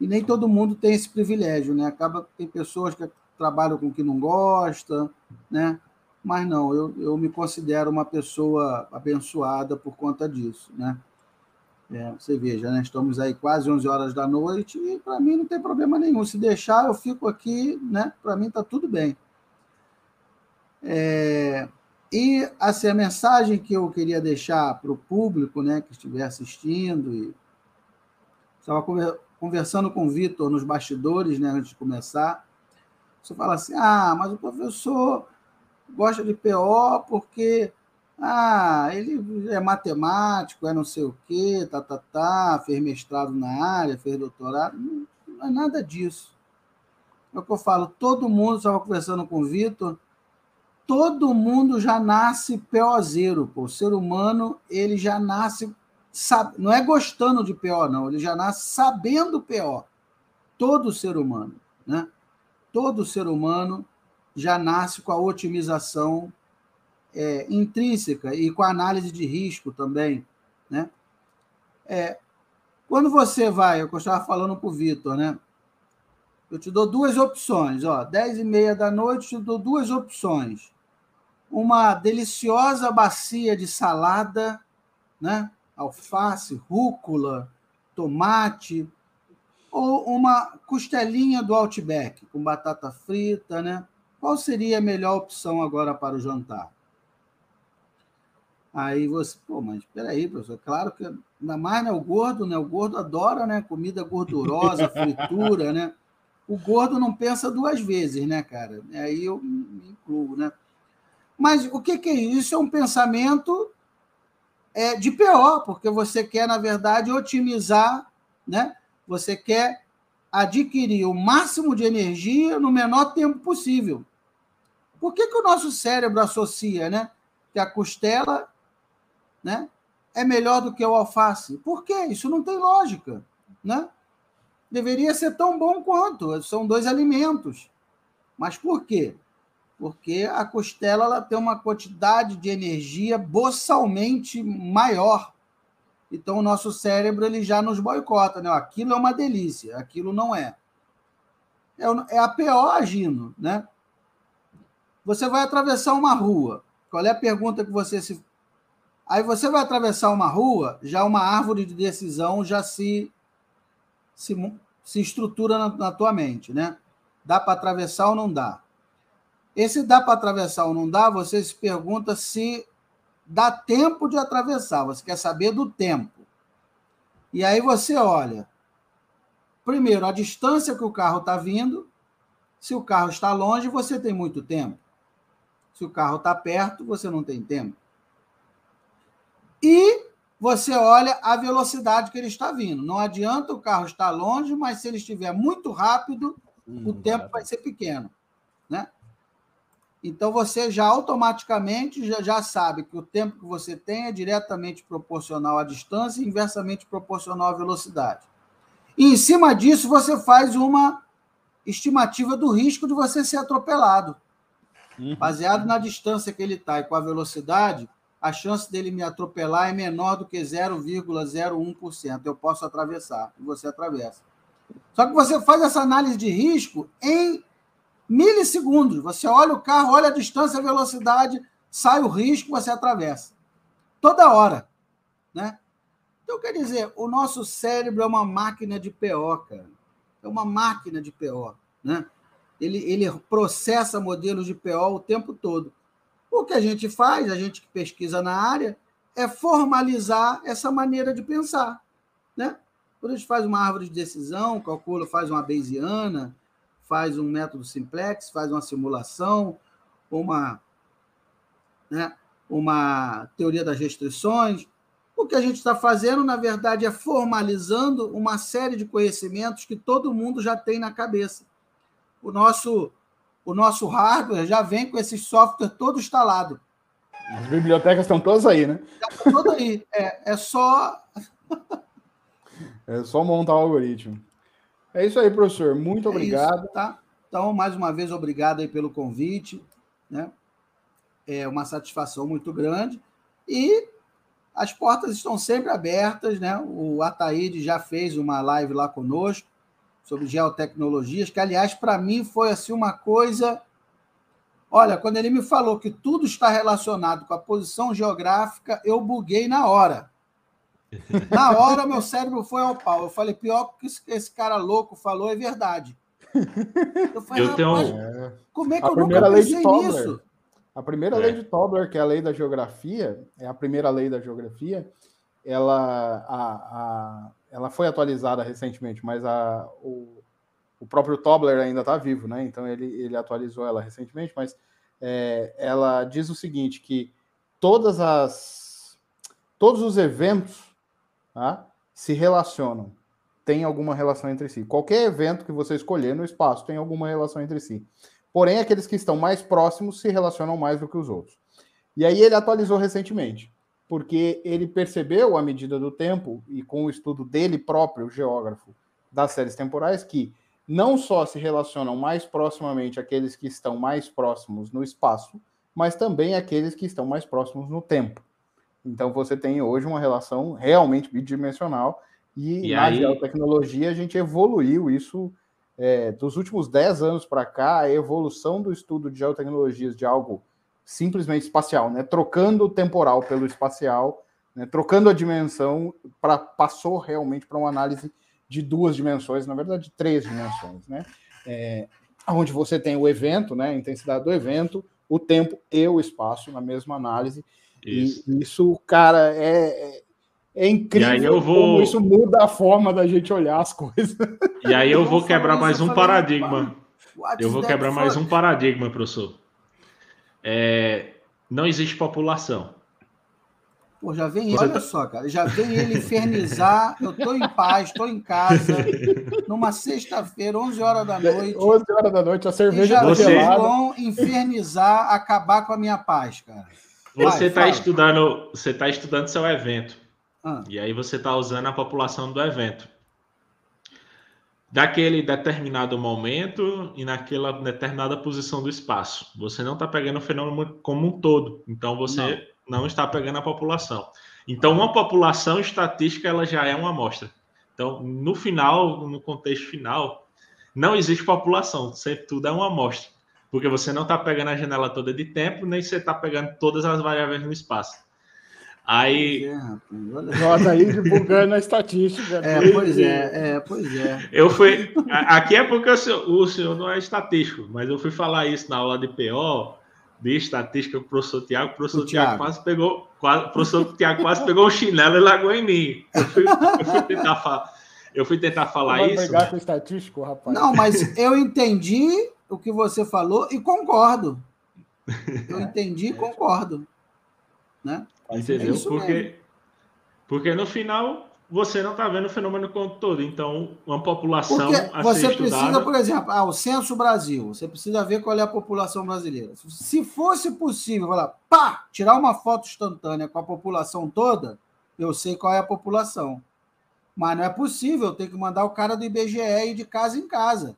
E nem todo mundo tem esse privilégio, né? Acaba tem pessoas que trabalha com o que não gosta, né? Mas não, eu, eu me considero uma pessoa abençoada por conta disso, né? É, você veja, né? estamos aí quase 11 horas da noite e para mim não tem problema nenhum. Se deixar, eu fico aqui, né? Para mim está tudo bem. É, e assim, a mensagem que eu queria deixar para o público né, que estiver assistindo, e estava conversando com o Vitor nos bastidores né, antes de começar, você fala assim, ah, mas o professor gosta de PO porque ah, ele é matemático, é não sei o quê, tá, tá, tá, fez mestrado na área, fez doutorado. Não, não é nada disso. é o que eu falo, todo mundo, estava conversando com o Vitor, todo mundo já nasce PO0, pô. O ser humano, ele já nasce, sabe, não é gostando de PO, não, ele já nasce sabendo PO. Todo ser humano, né? Todo ser humano já nasce com a otimização é, intrínseca e com a análise de risco também, né? É, quando você vai, eu estava falando para o Vitor, né? Eu te dou duas opções, ó, 10 e meia da noite, te dou duas opções. Uma deliciosa bacia de salada, né? Alface, rúcula, tomate, ou uma costelinha do Outback com batata frita, né? Qual seria a melhor opção agora para o jantar? Aí você, pô, mas peraí, professor, claro que ainda mais né, o gordo, né? O gordo adora, né? Comida gordurosa, fritura, né? O gordo não pensa duas vezes, né, cara? Aí eu me incluo, né? Mas o que, que é isso? Isso é um pensamento é, de PO, porque você quer, na verdade, otimizar, né? Você quer adquirir o máximo de energia no menor tempo possível. Por que, que o nosso cérebro associa, né? Que a costela né, é melhor do que o alface. Por quê? Isso não tem lógica. Né? Deveria ser tão bom quanto, são dois alimentos. Mas por quê? Porque a costela ela tem uma quantidade de energia boçalmente maior. Então o nosso cérebro ele já nos boicota, né? Aquilo é uma delícia, aquilo não é. É, é a PO agindo, né? Você vai atravessar uma rua. Qual é a pergunta que você se Aí você vai atravessar uma rua, já uma árvore de decisão já se, se, se estrutura na, na tua mente, né? Dá para atravessar ou não dá? Esse dá para atravessar ou não dá, você se pergunta se dá tempo de atravessar. Você quer saber do tempo. E aí você olha, primeiro, a distância que o carro está vindo. Se o carro está longe, você tem muito tempo. Se o carro está perto, você não tem tempo e você olha a velocidade que ele está vindo. Não adianta o carro estar longe, mas se ele estiver muito rápido, hum, o tempo vai ser pequeno, né? Então você já automaticamente já, já sabe que o tempo que você tem é diretamente proporcional à distância e inversamente proporcional à velocidade. E em cima disso você faz uma estimativa do risco de você ser atropelado. Uhum. Baseado na distância que ele está e com a velocidade, a chance dele me atropelar é menor do que 0,01%. Eu posso atravessar e você atravessa. Só que você faz essa análise de risco em milissegundos. Você olha o carro, olha a distância, a velocidade, sai o risco, você atravessa. Toda hora. Né? Então, quer dizer, o nosso cérebro é uma máquina de PO, cara. É uma máquina de PO. Né? Ele, ele processa modelos de PO o tempo todo. O que a gente faz, a gente que pesquisa na área, é formalizar essa maneira de pensar. Né? Quando a gente faz uma árvore de decisão, calcula, faz uma Bayesiana, faz um método simplex, faz uma simulação, uma, né, uma teoria das restrições. O que a gente está fazendo, na verdade, é formalizando uma série de conhecimentos que todo mundo já tem na cabeça. O nosso o nosso hardware já vem com esse software todo instalado. As bibliotecas estão todas aí, né? Está tudo aí. É, é só. é só montar o algoritmo. É isso aí, professor. Muito é obrigado. Isso, tá? Então, mais uma vez, obrigado aí pelo convite. Né? É uma satisfação muito grande. E as portas estão sempre abertas, né? O Ataíde já fez uma live lá conosco sobre geotecnologias, que, aliás, para mim foi assim uma coisa. Olha, quando ele me falou que tudo está relacionado com a posição geográfica, eu buguei na hora. Na hora, meu cérebro foi ao pau. Eu falei, pior que esse cara louco falou é verdade. Eu falei, eu tenho... como é que a eu nunca pensei nisso? A primeira é. lei de Tobler, que é a lei da geografia, é a primeira lei da geografia, ela, a, a, ela foi atualizada recentemente, mas a, o, o próprio Tobler ainda está vivo, né? Então ele, ele atualizou ela recentemente, mas é, ela diz o seguinte: que todas as todos os eventos tá, se relacionam. têm alguma relação entre si. Qualquer evento que você escolher no espaço tem alguma relação entre si. Porém, aqueles que estão mais próximos se relacionam mais do que os outros. E aí ele atualizou recentemente, porque ele percebeu, à medida do tempo, e com o estudo dele próprio, geógrafo, das séries temporais, que não só se relacionam mais proximamente aqueles que estão mais próximos no espaço, mas também aqueles que estão mais próximos no tempo. Então você tem hoje uma relação realmente bidimensional, e, e na aí... geotecnologia a gente evoluiu isso é, dos últimos 10 anos para cá, a evolução do estudo de geotecnologias de algo simplesmente espacial, né? Trocando o temporal pelo espacial, né? trocando a dimensão, para passou realmente para uma análise de duas dimensões, na verdade, três dimensões, né? É, onde você tem o evento, né? A intensidade do evento, o tempo e o espaço na mesma análise. Isso. E isso, cara, é, é incrível vou... como isso muda a forma da gente olhar as coisas. E aí eu vou quebrar mais um paradigma. Eu vou quebrar mais um paradigma, professor. É, não existe população. Pô, já vem ele, olha tá... só, cara, já vem ele infernizar. Eu tô em paz, tô em casa, numa sexta-feira, 11 horas da noite. 11 horas da noite, a cerveja já Você... vão infernizar, acabar com a minha paz, cara. Você está estudando, você tá estudando seu evento. Ah. E aí você está usando a população do evento daquele determinado momento e naquela determinada posição do espaço. Você não está pegando o fenômeno como um todo, então você não, não está pegando a população. Então, uma população estatística ela já é uma amostra. Então, no final, no contexto final, não existe população, sempre tudo é uma amostra, porque você não está pegando a janela toda de tempo, nem você está pegando todas as variáveis no espaço. Aí. Nós aí divulgando a estatística. É, pois é, é, pois é. Eu fui. Aqui é porque o senhor, o senhor não é estatístico, mas eu fui falar isso na aula de PO, de estatística com o professor Tiago. O professor Tiago quase pegou. Quase, o professor Tiago quase pegou um chinelo e largou em mim. Eu fui, eu fui tentar falar. Eu fui tentar falar vai isso. Pegar com estatístico, rapaz. Não, mas eu entendi o que você falou e concordo. Eu entendi e concordo. Né? Entendeu? É porque, porque no final você não está vendo o fenômeno como todo. Então, uma população. Porque você precisa, estudada... por exemplo, ah, o Censo Brasil. Você precisa ver qual é a população brasileira. Se fosse possível, falar, pá, tirar uma foto instantânea com a população toda, eu sei qual é a população. Mas não é possível, eu tenho que mandar o cara do IBGE ir de casa em casa.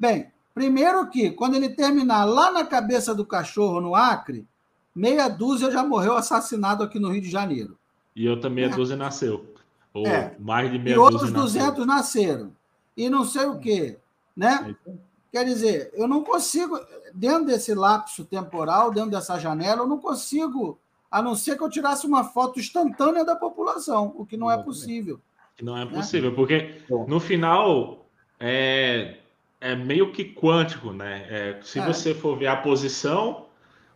Bem, primeiro que, quando ele terminar lá na cabeça do cachorro, no Acre, meia dúzia já morreu assassinado aqui no Rio de Janeiro. E outra meia é. dúzia nasceu. Ou é. mais de meia e dúzia. E outros 200 nasceram. E não sei o quê. Né? É Quer dizer, eu não consigo, dentro desse lapso temporal, dentro dessa janela, eu não consigo, a não ser que eu tirasse uma foto instantânea da população, o que não é possível. Não é né? possível, né? porque no final é, é meio que quântico, né? É, se é. você for ver a posição,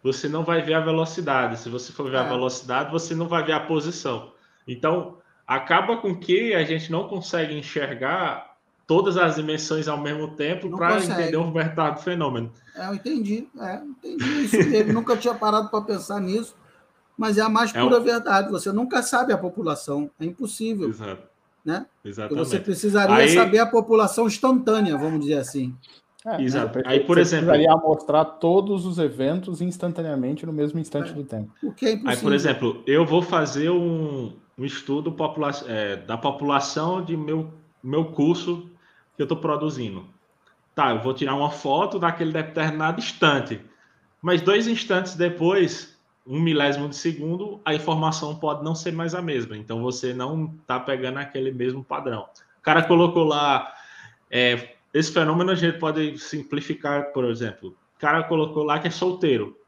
você não vai ver a velocidade. Se você for ver é. a velocidade, você não vai ver a posição. Então, acaba com que a gente não consegue enxergar todas as dimensões ao mesmo tempo para entender um verdadeiro fenômeno. É, eu entendi. É, entendi isso mesmo. nunca tinha parado para pensar nisso. Mas é a mais é pura é verdade. Você nunca sabe a população. É impossível. Exato. Né? Exatamente. Você precisaria Aí... saber a população instantânea, vamos dizer assim. É, Exato. Aí, por exemplo. precisaria mostrar todos os eventos instantaneamente no mesmo instante é. do tempo. O que é impossível. Aí, por exemplo, eu vou fazer um, um estudo popula é, da população de meu, meu curso que eu estou produzindo. Tá, eu vou tirar uma foto daquele determinado instante. Mas dois instantes depois, um milésimo de segundo, a informação pode não ser mais a mesma. Então você não está pegando aquele mesmo padrão. O cara colocou lá. É, esse fenômeno a gente pode simplificar, por exemplo. O cara colocou lá que é solteiro.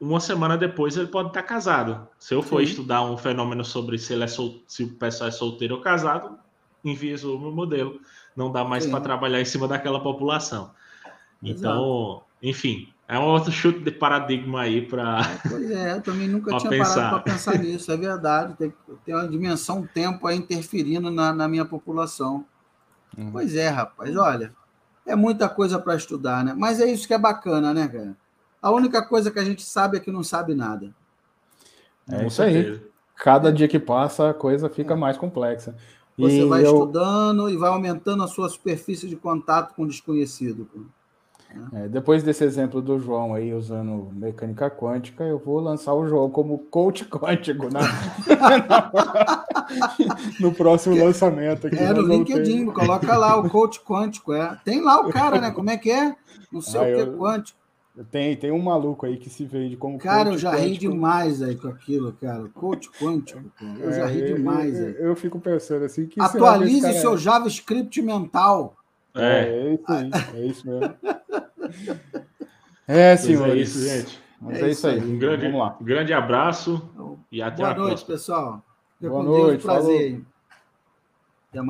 Uma semana depois ele pode estar casado. Se eu for Sim. estudar um fenômeno sobre se, ele é sol... se o pessoal é solteiro ou casado, envieso o meu modelo. Não dá mais para trabalhar em cima daquela população. Então, Exato. enfim, é um outro chute de paradigma aí para. Pois é, eu também nunca tinha pensar. parado para pensar nisso, é verdade. Tem, tem uma dimensão tempo aí interferindo na, na minha população. Uhum. Pois é, rapaz, olha, é muita coisa para estudar, né? Mas é isso que é bacana, né, cara? A única coisa que a gente sabe é que não sabe nada. É isso aí. Cada dia que passa a coisa fica é. mais complexa. Você e vai eu... estudando e vai aumentando a sua superfície de contato com o desconhecido. É, depois desse exemplo do João aí usando mecânica quântica, eu vou lançar o João como coach quântico na... no próximo lançamento. Aqui é, no LinkedIn, coloca lá o coach quântico. É. Tem lá o cara, né? Como é que é? Não sei ah, o que eu... quântico. Tem, tem um maluco aí que se vende como Cara, eu já quântico. ri demais aí com aquilo, cara. Coach quântico, cara. Eu é, já ri é, demais eu, aí. Eu, fico pensando assim que. Atualize seu JavaScript mental. É, é isso aí, é isso mesmo. É, senhores. É isso, gente. Mas é, é isso aí. Um grande, um grande abraço e até Boa a noite, próxima. pessoal. Boa noite, Deus, prazer. Falou. Até mais.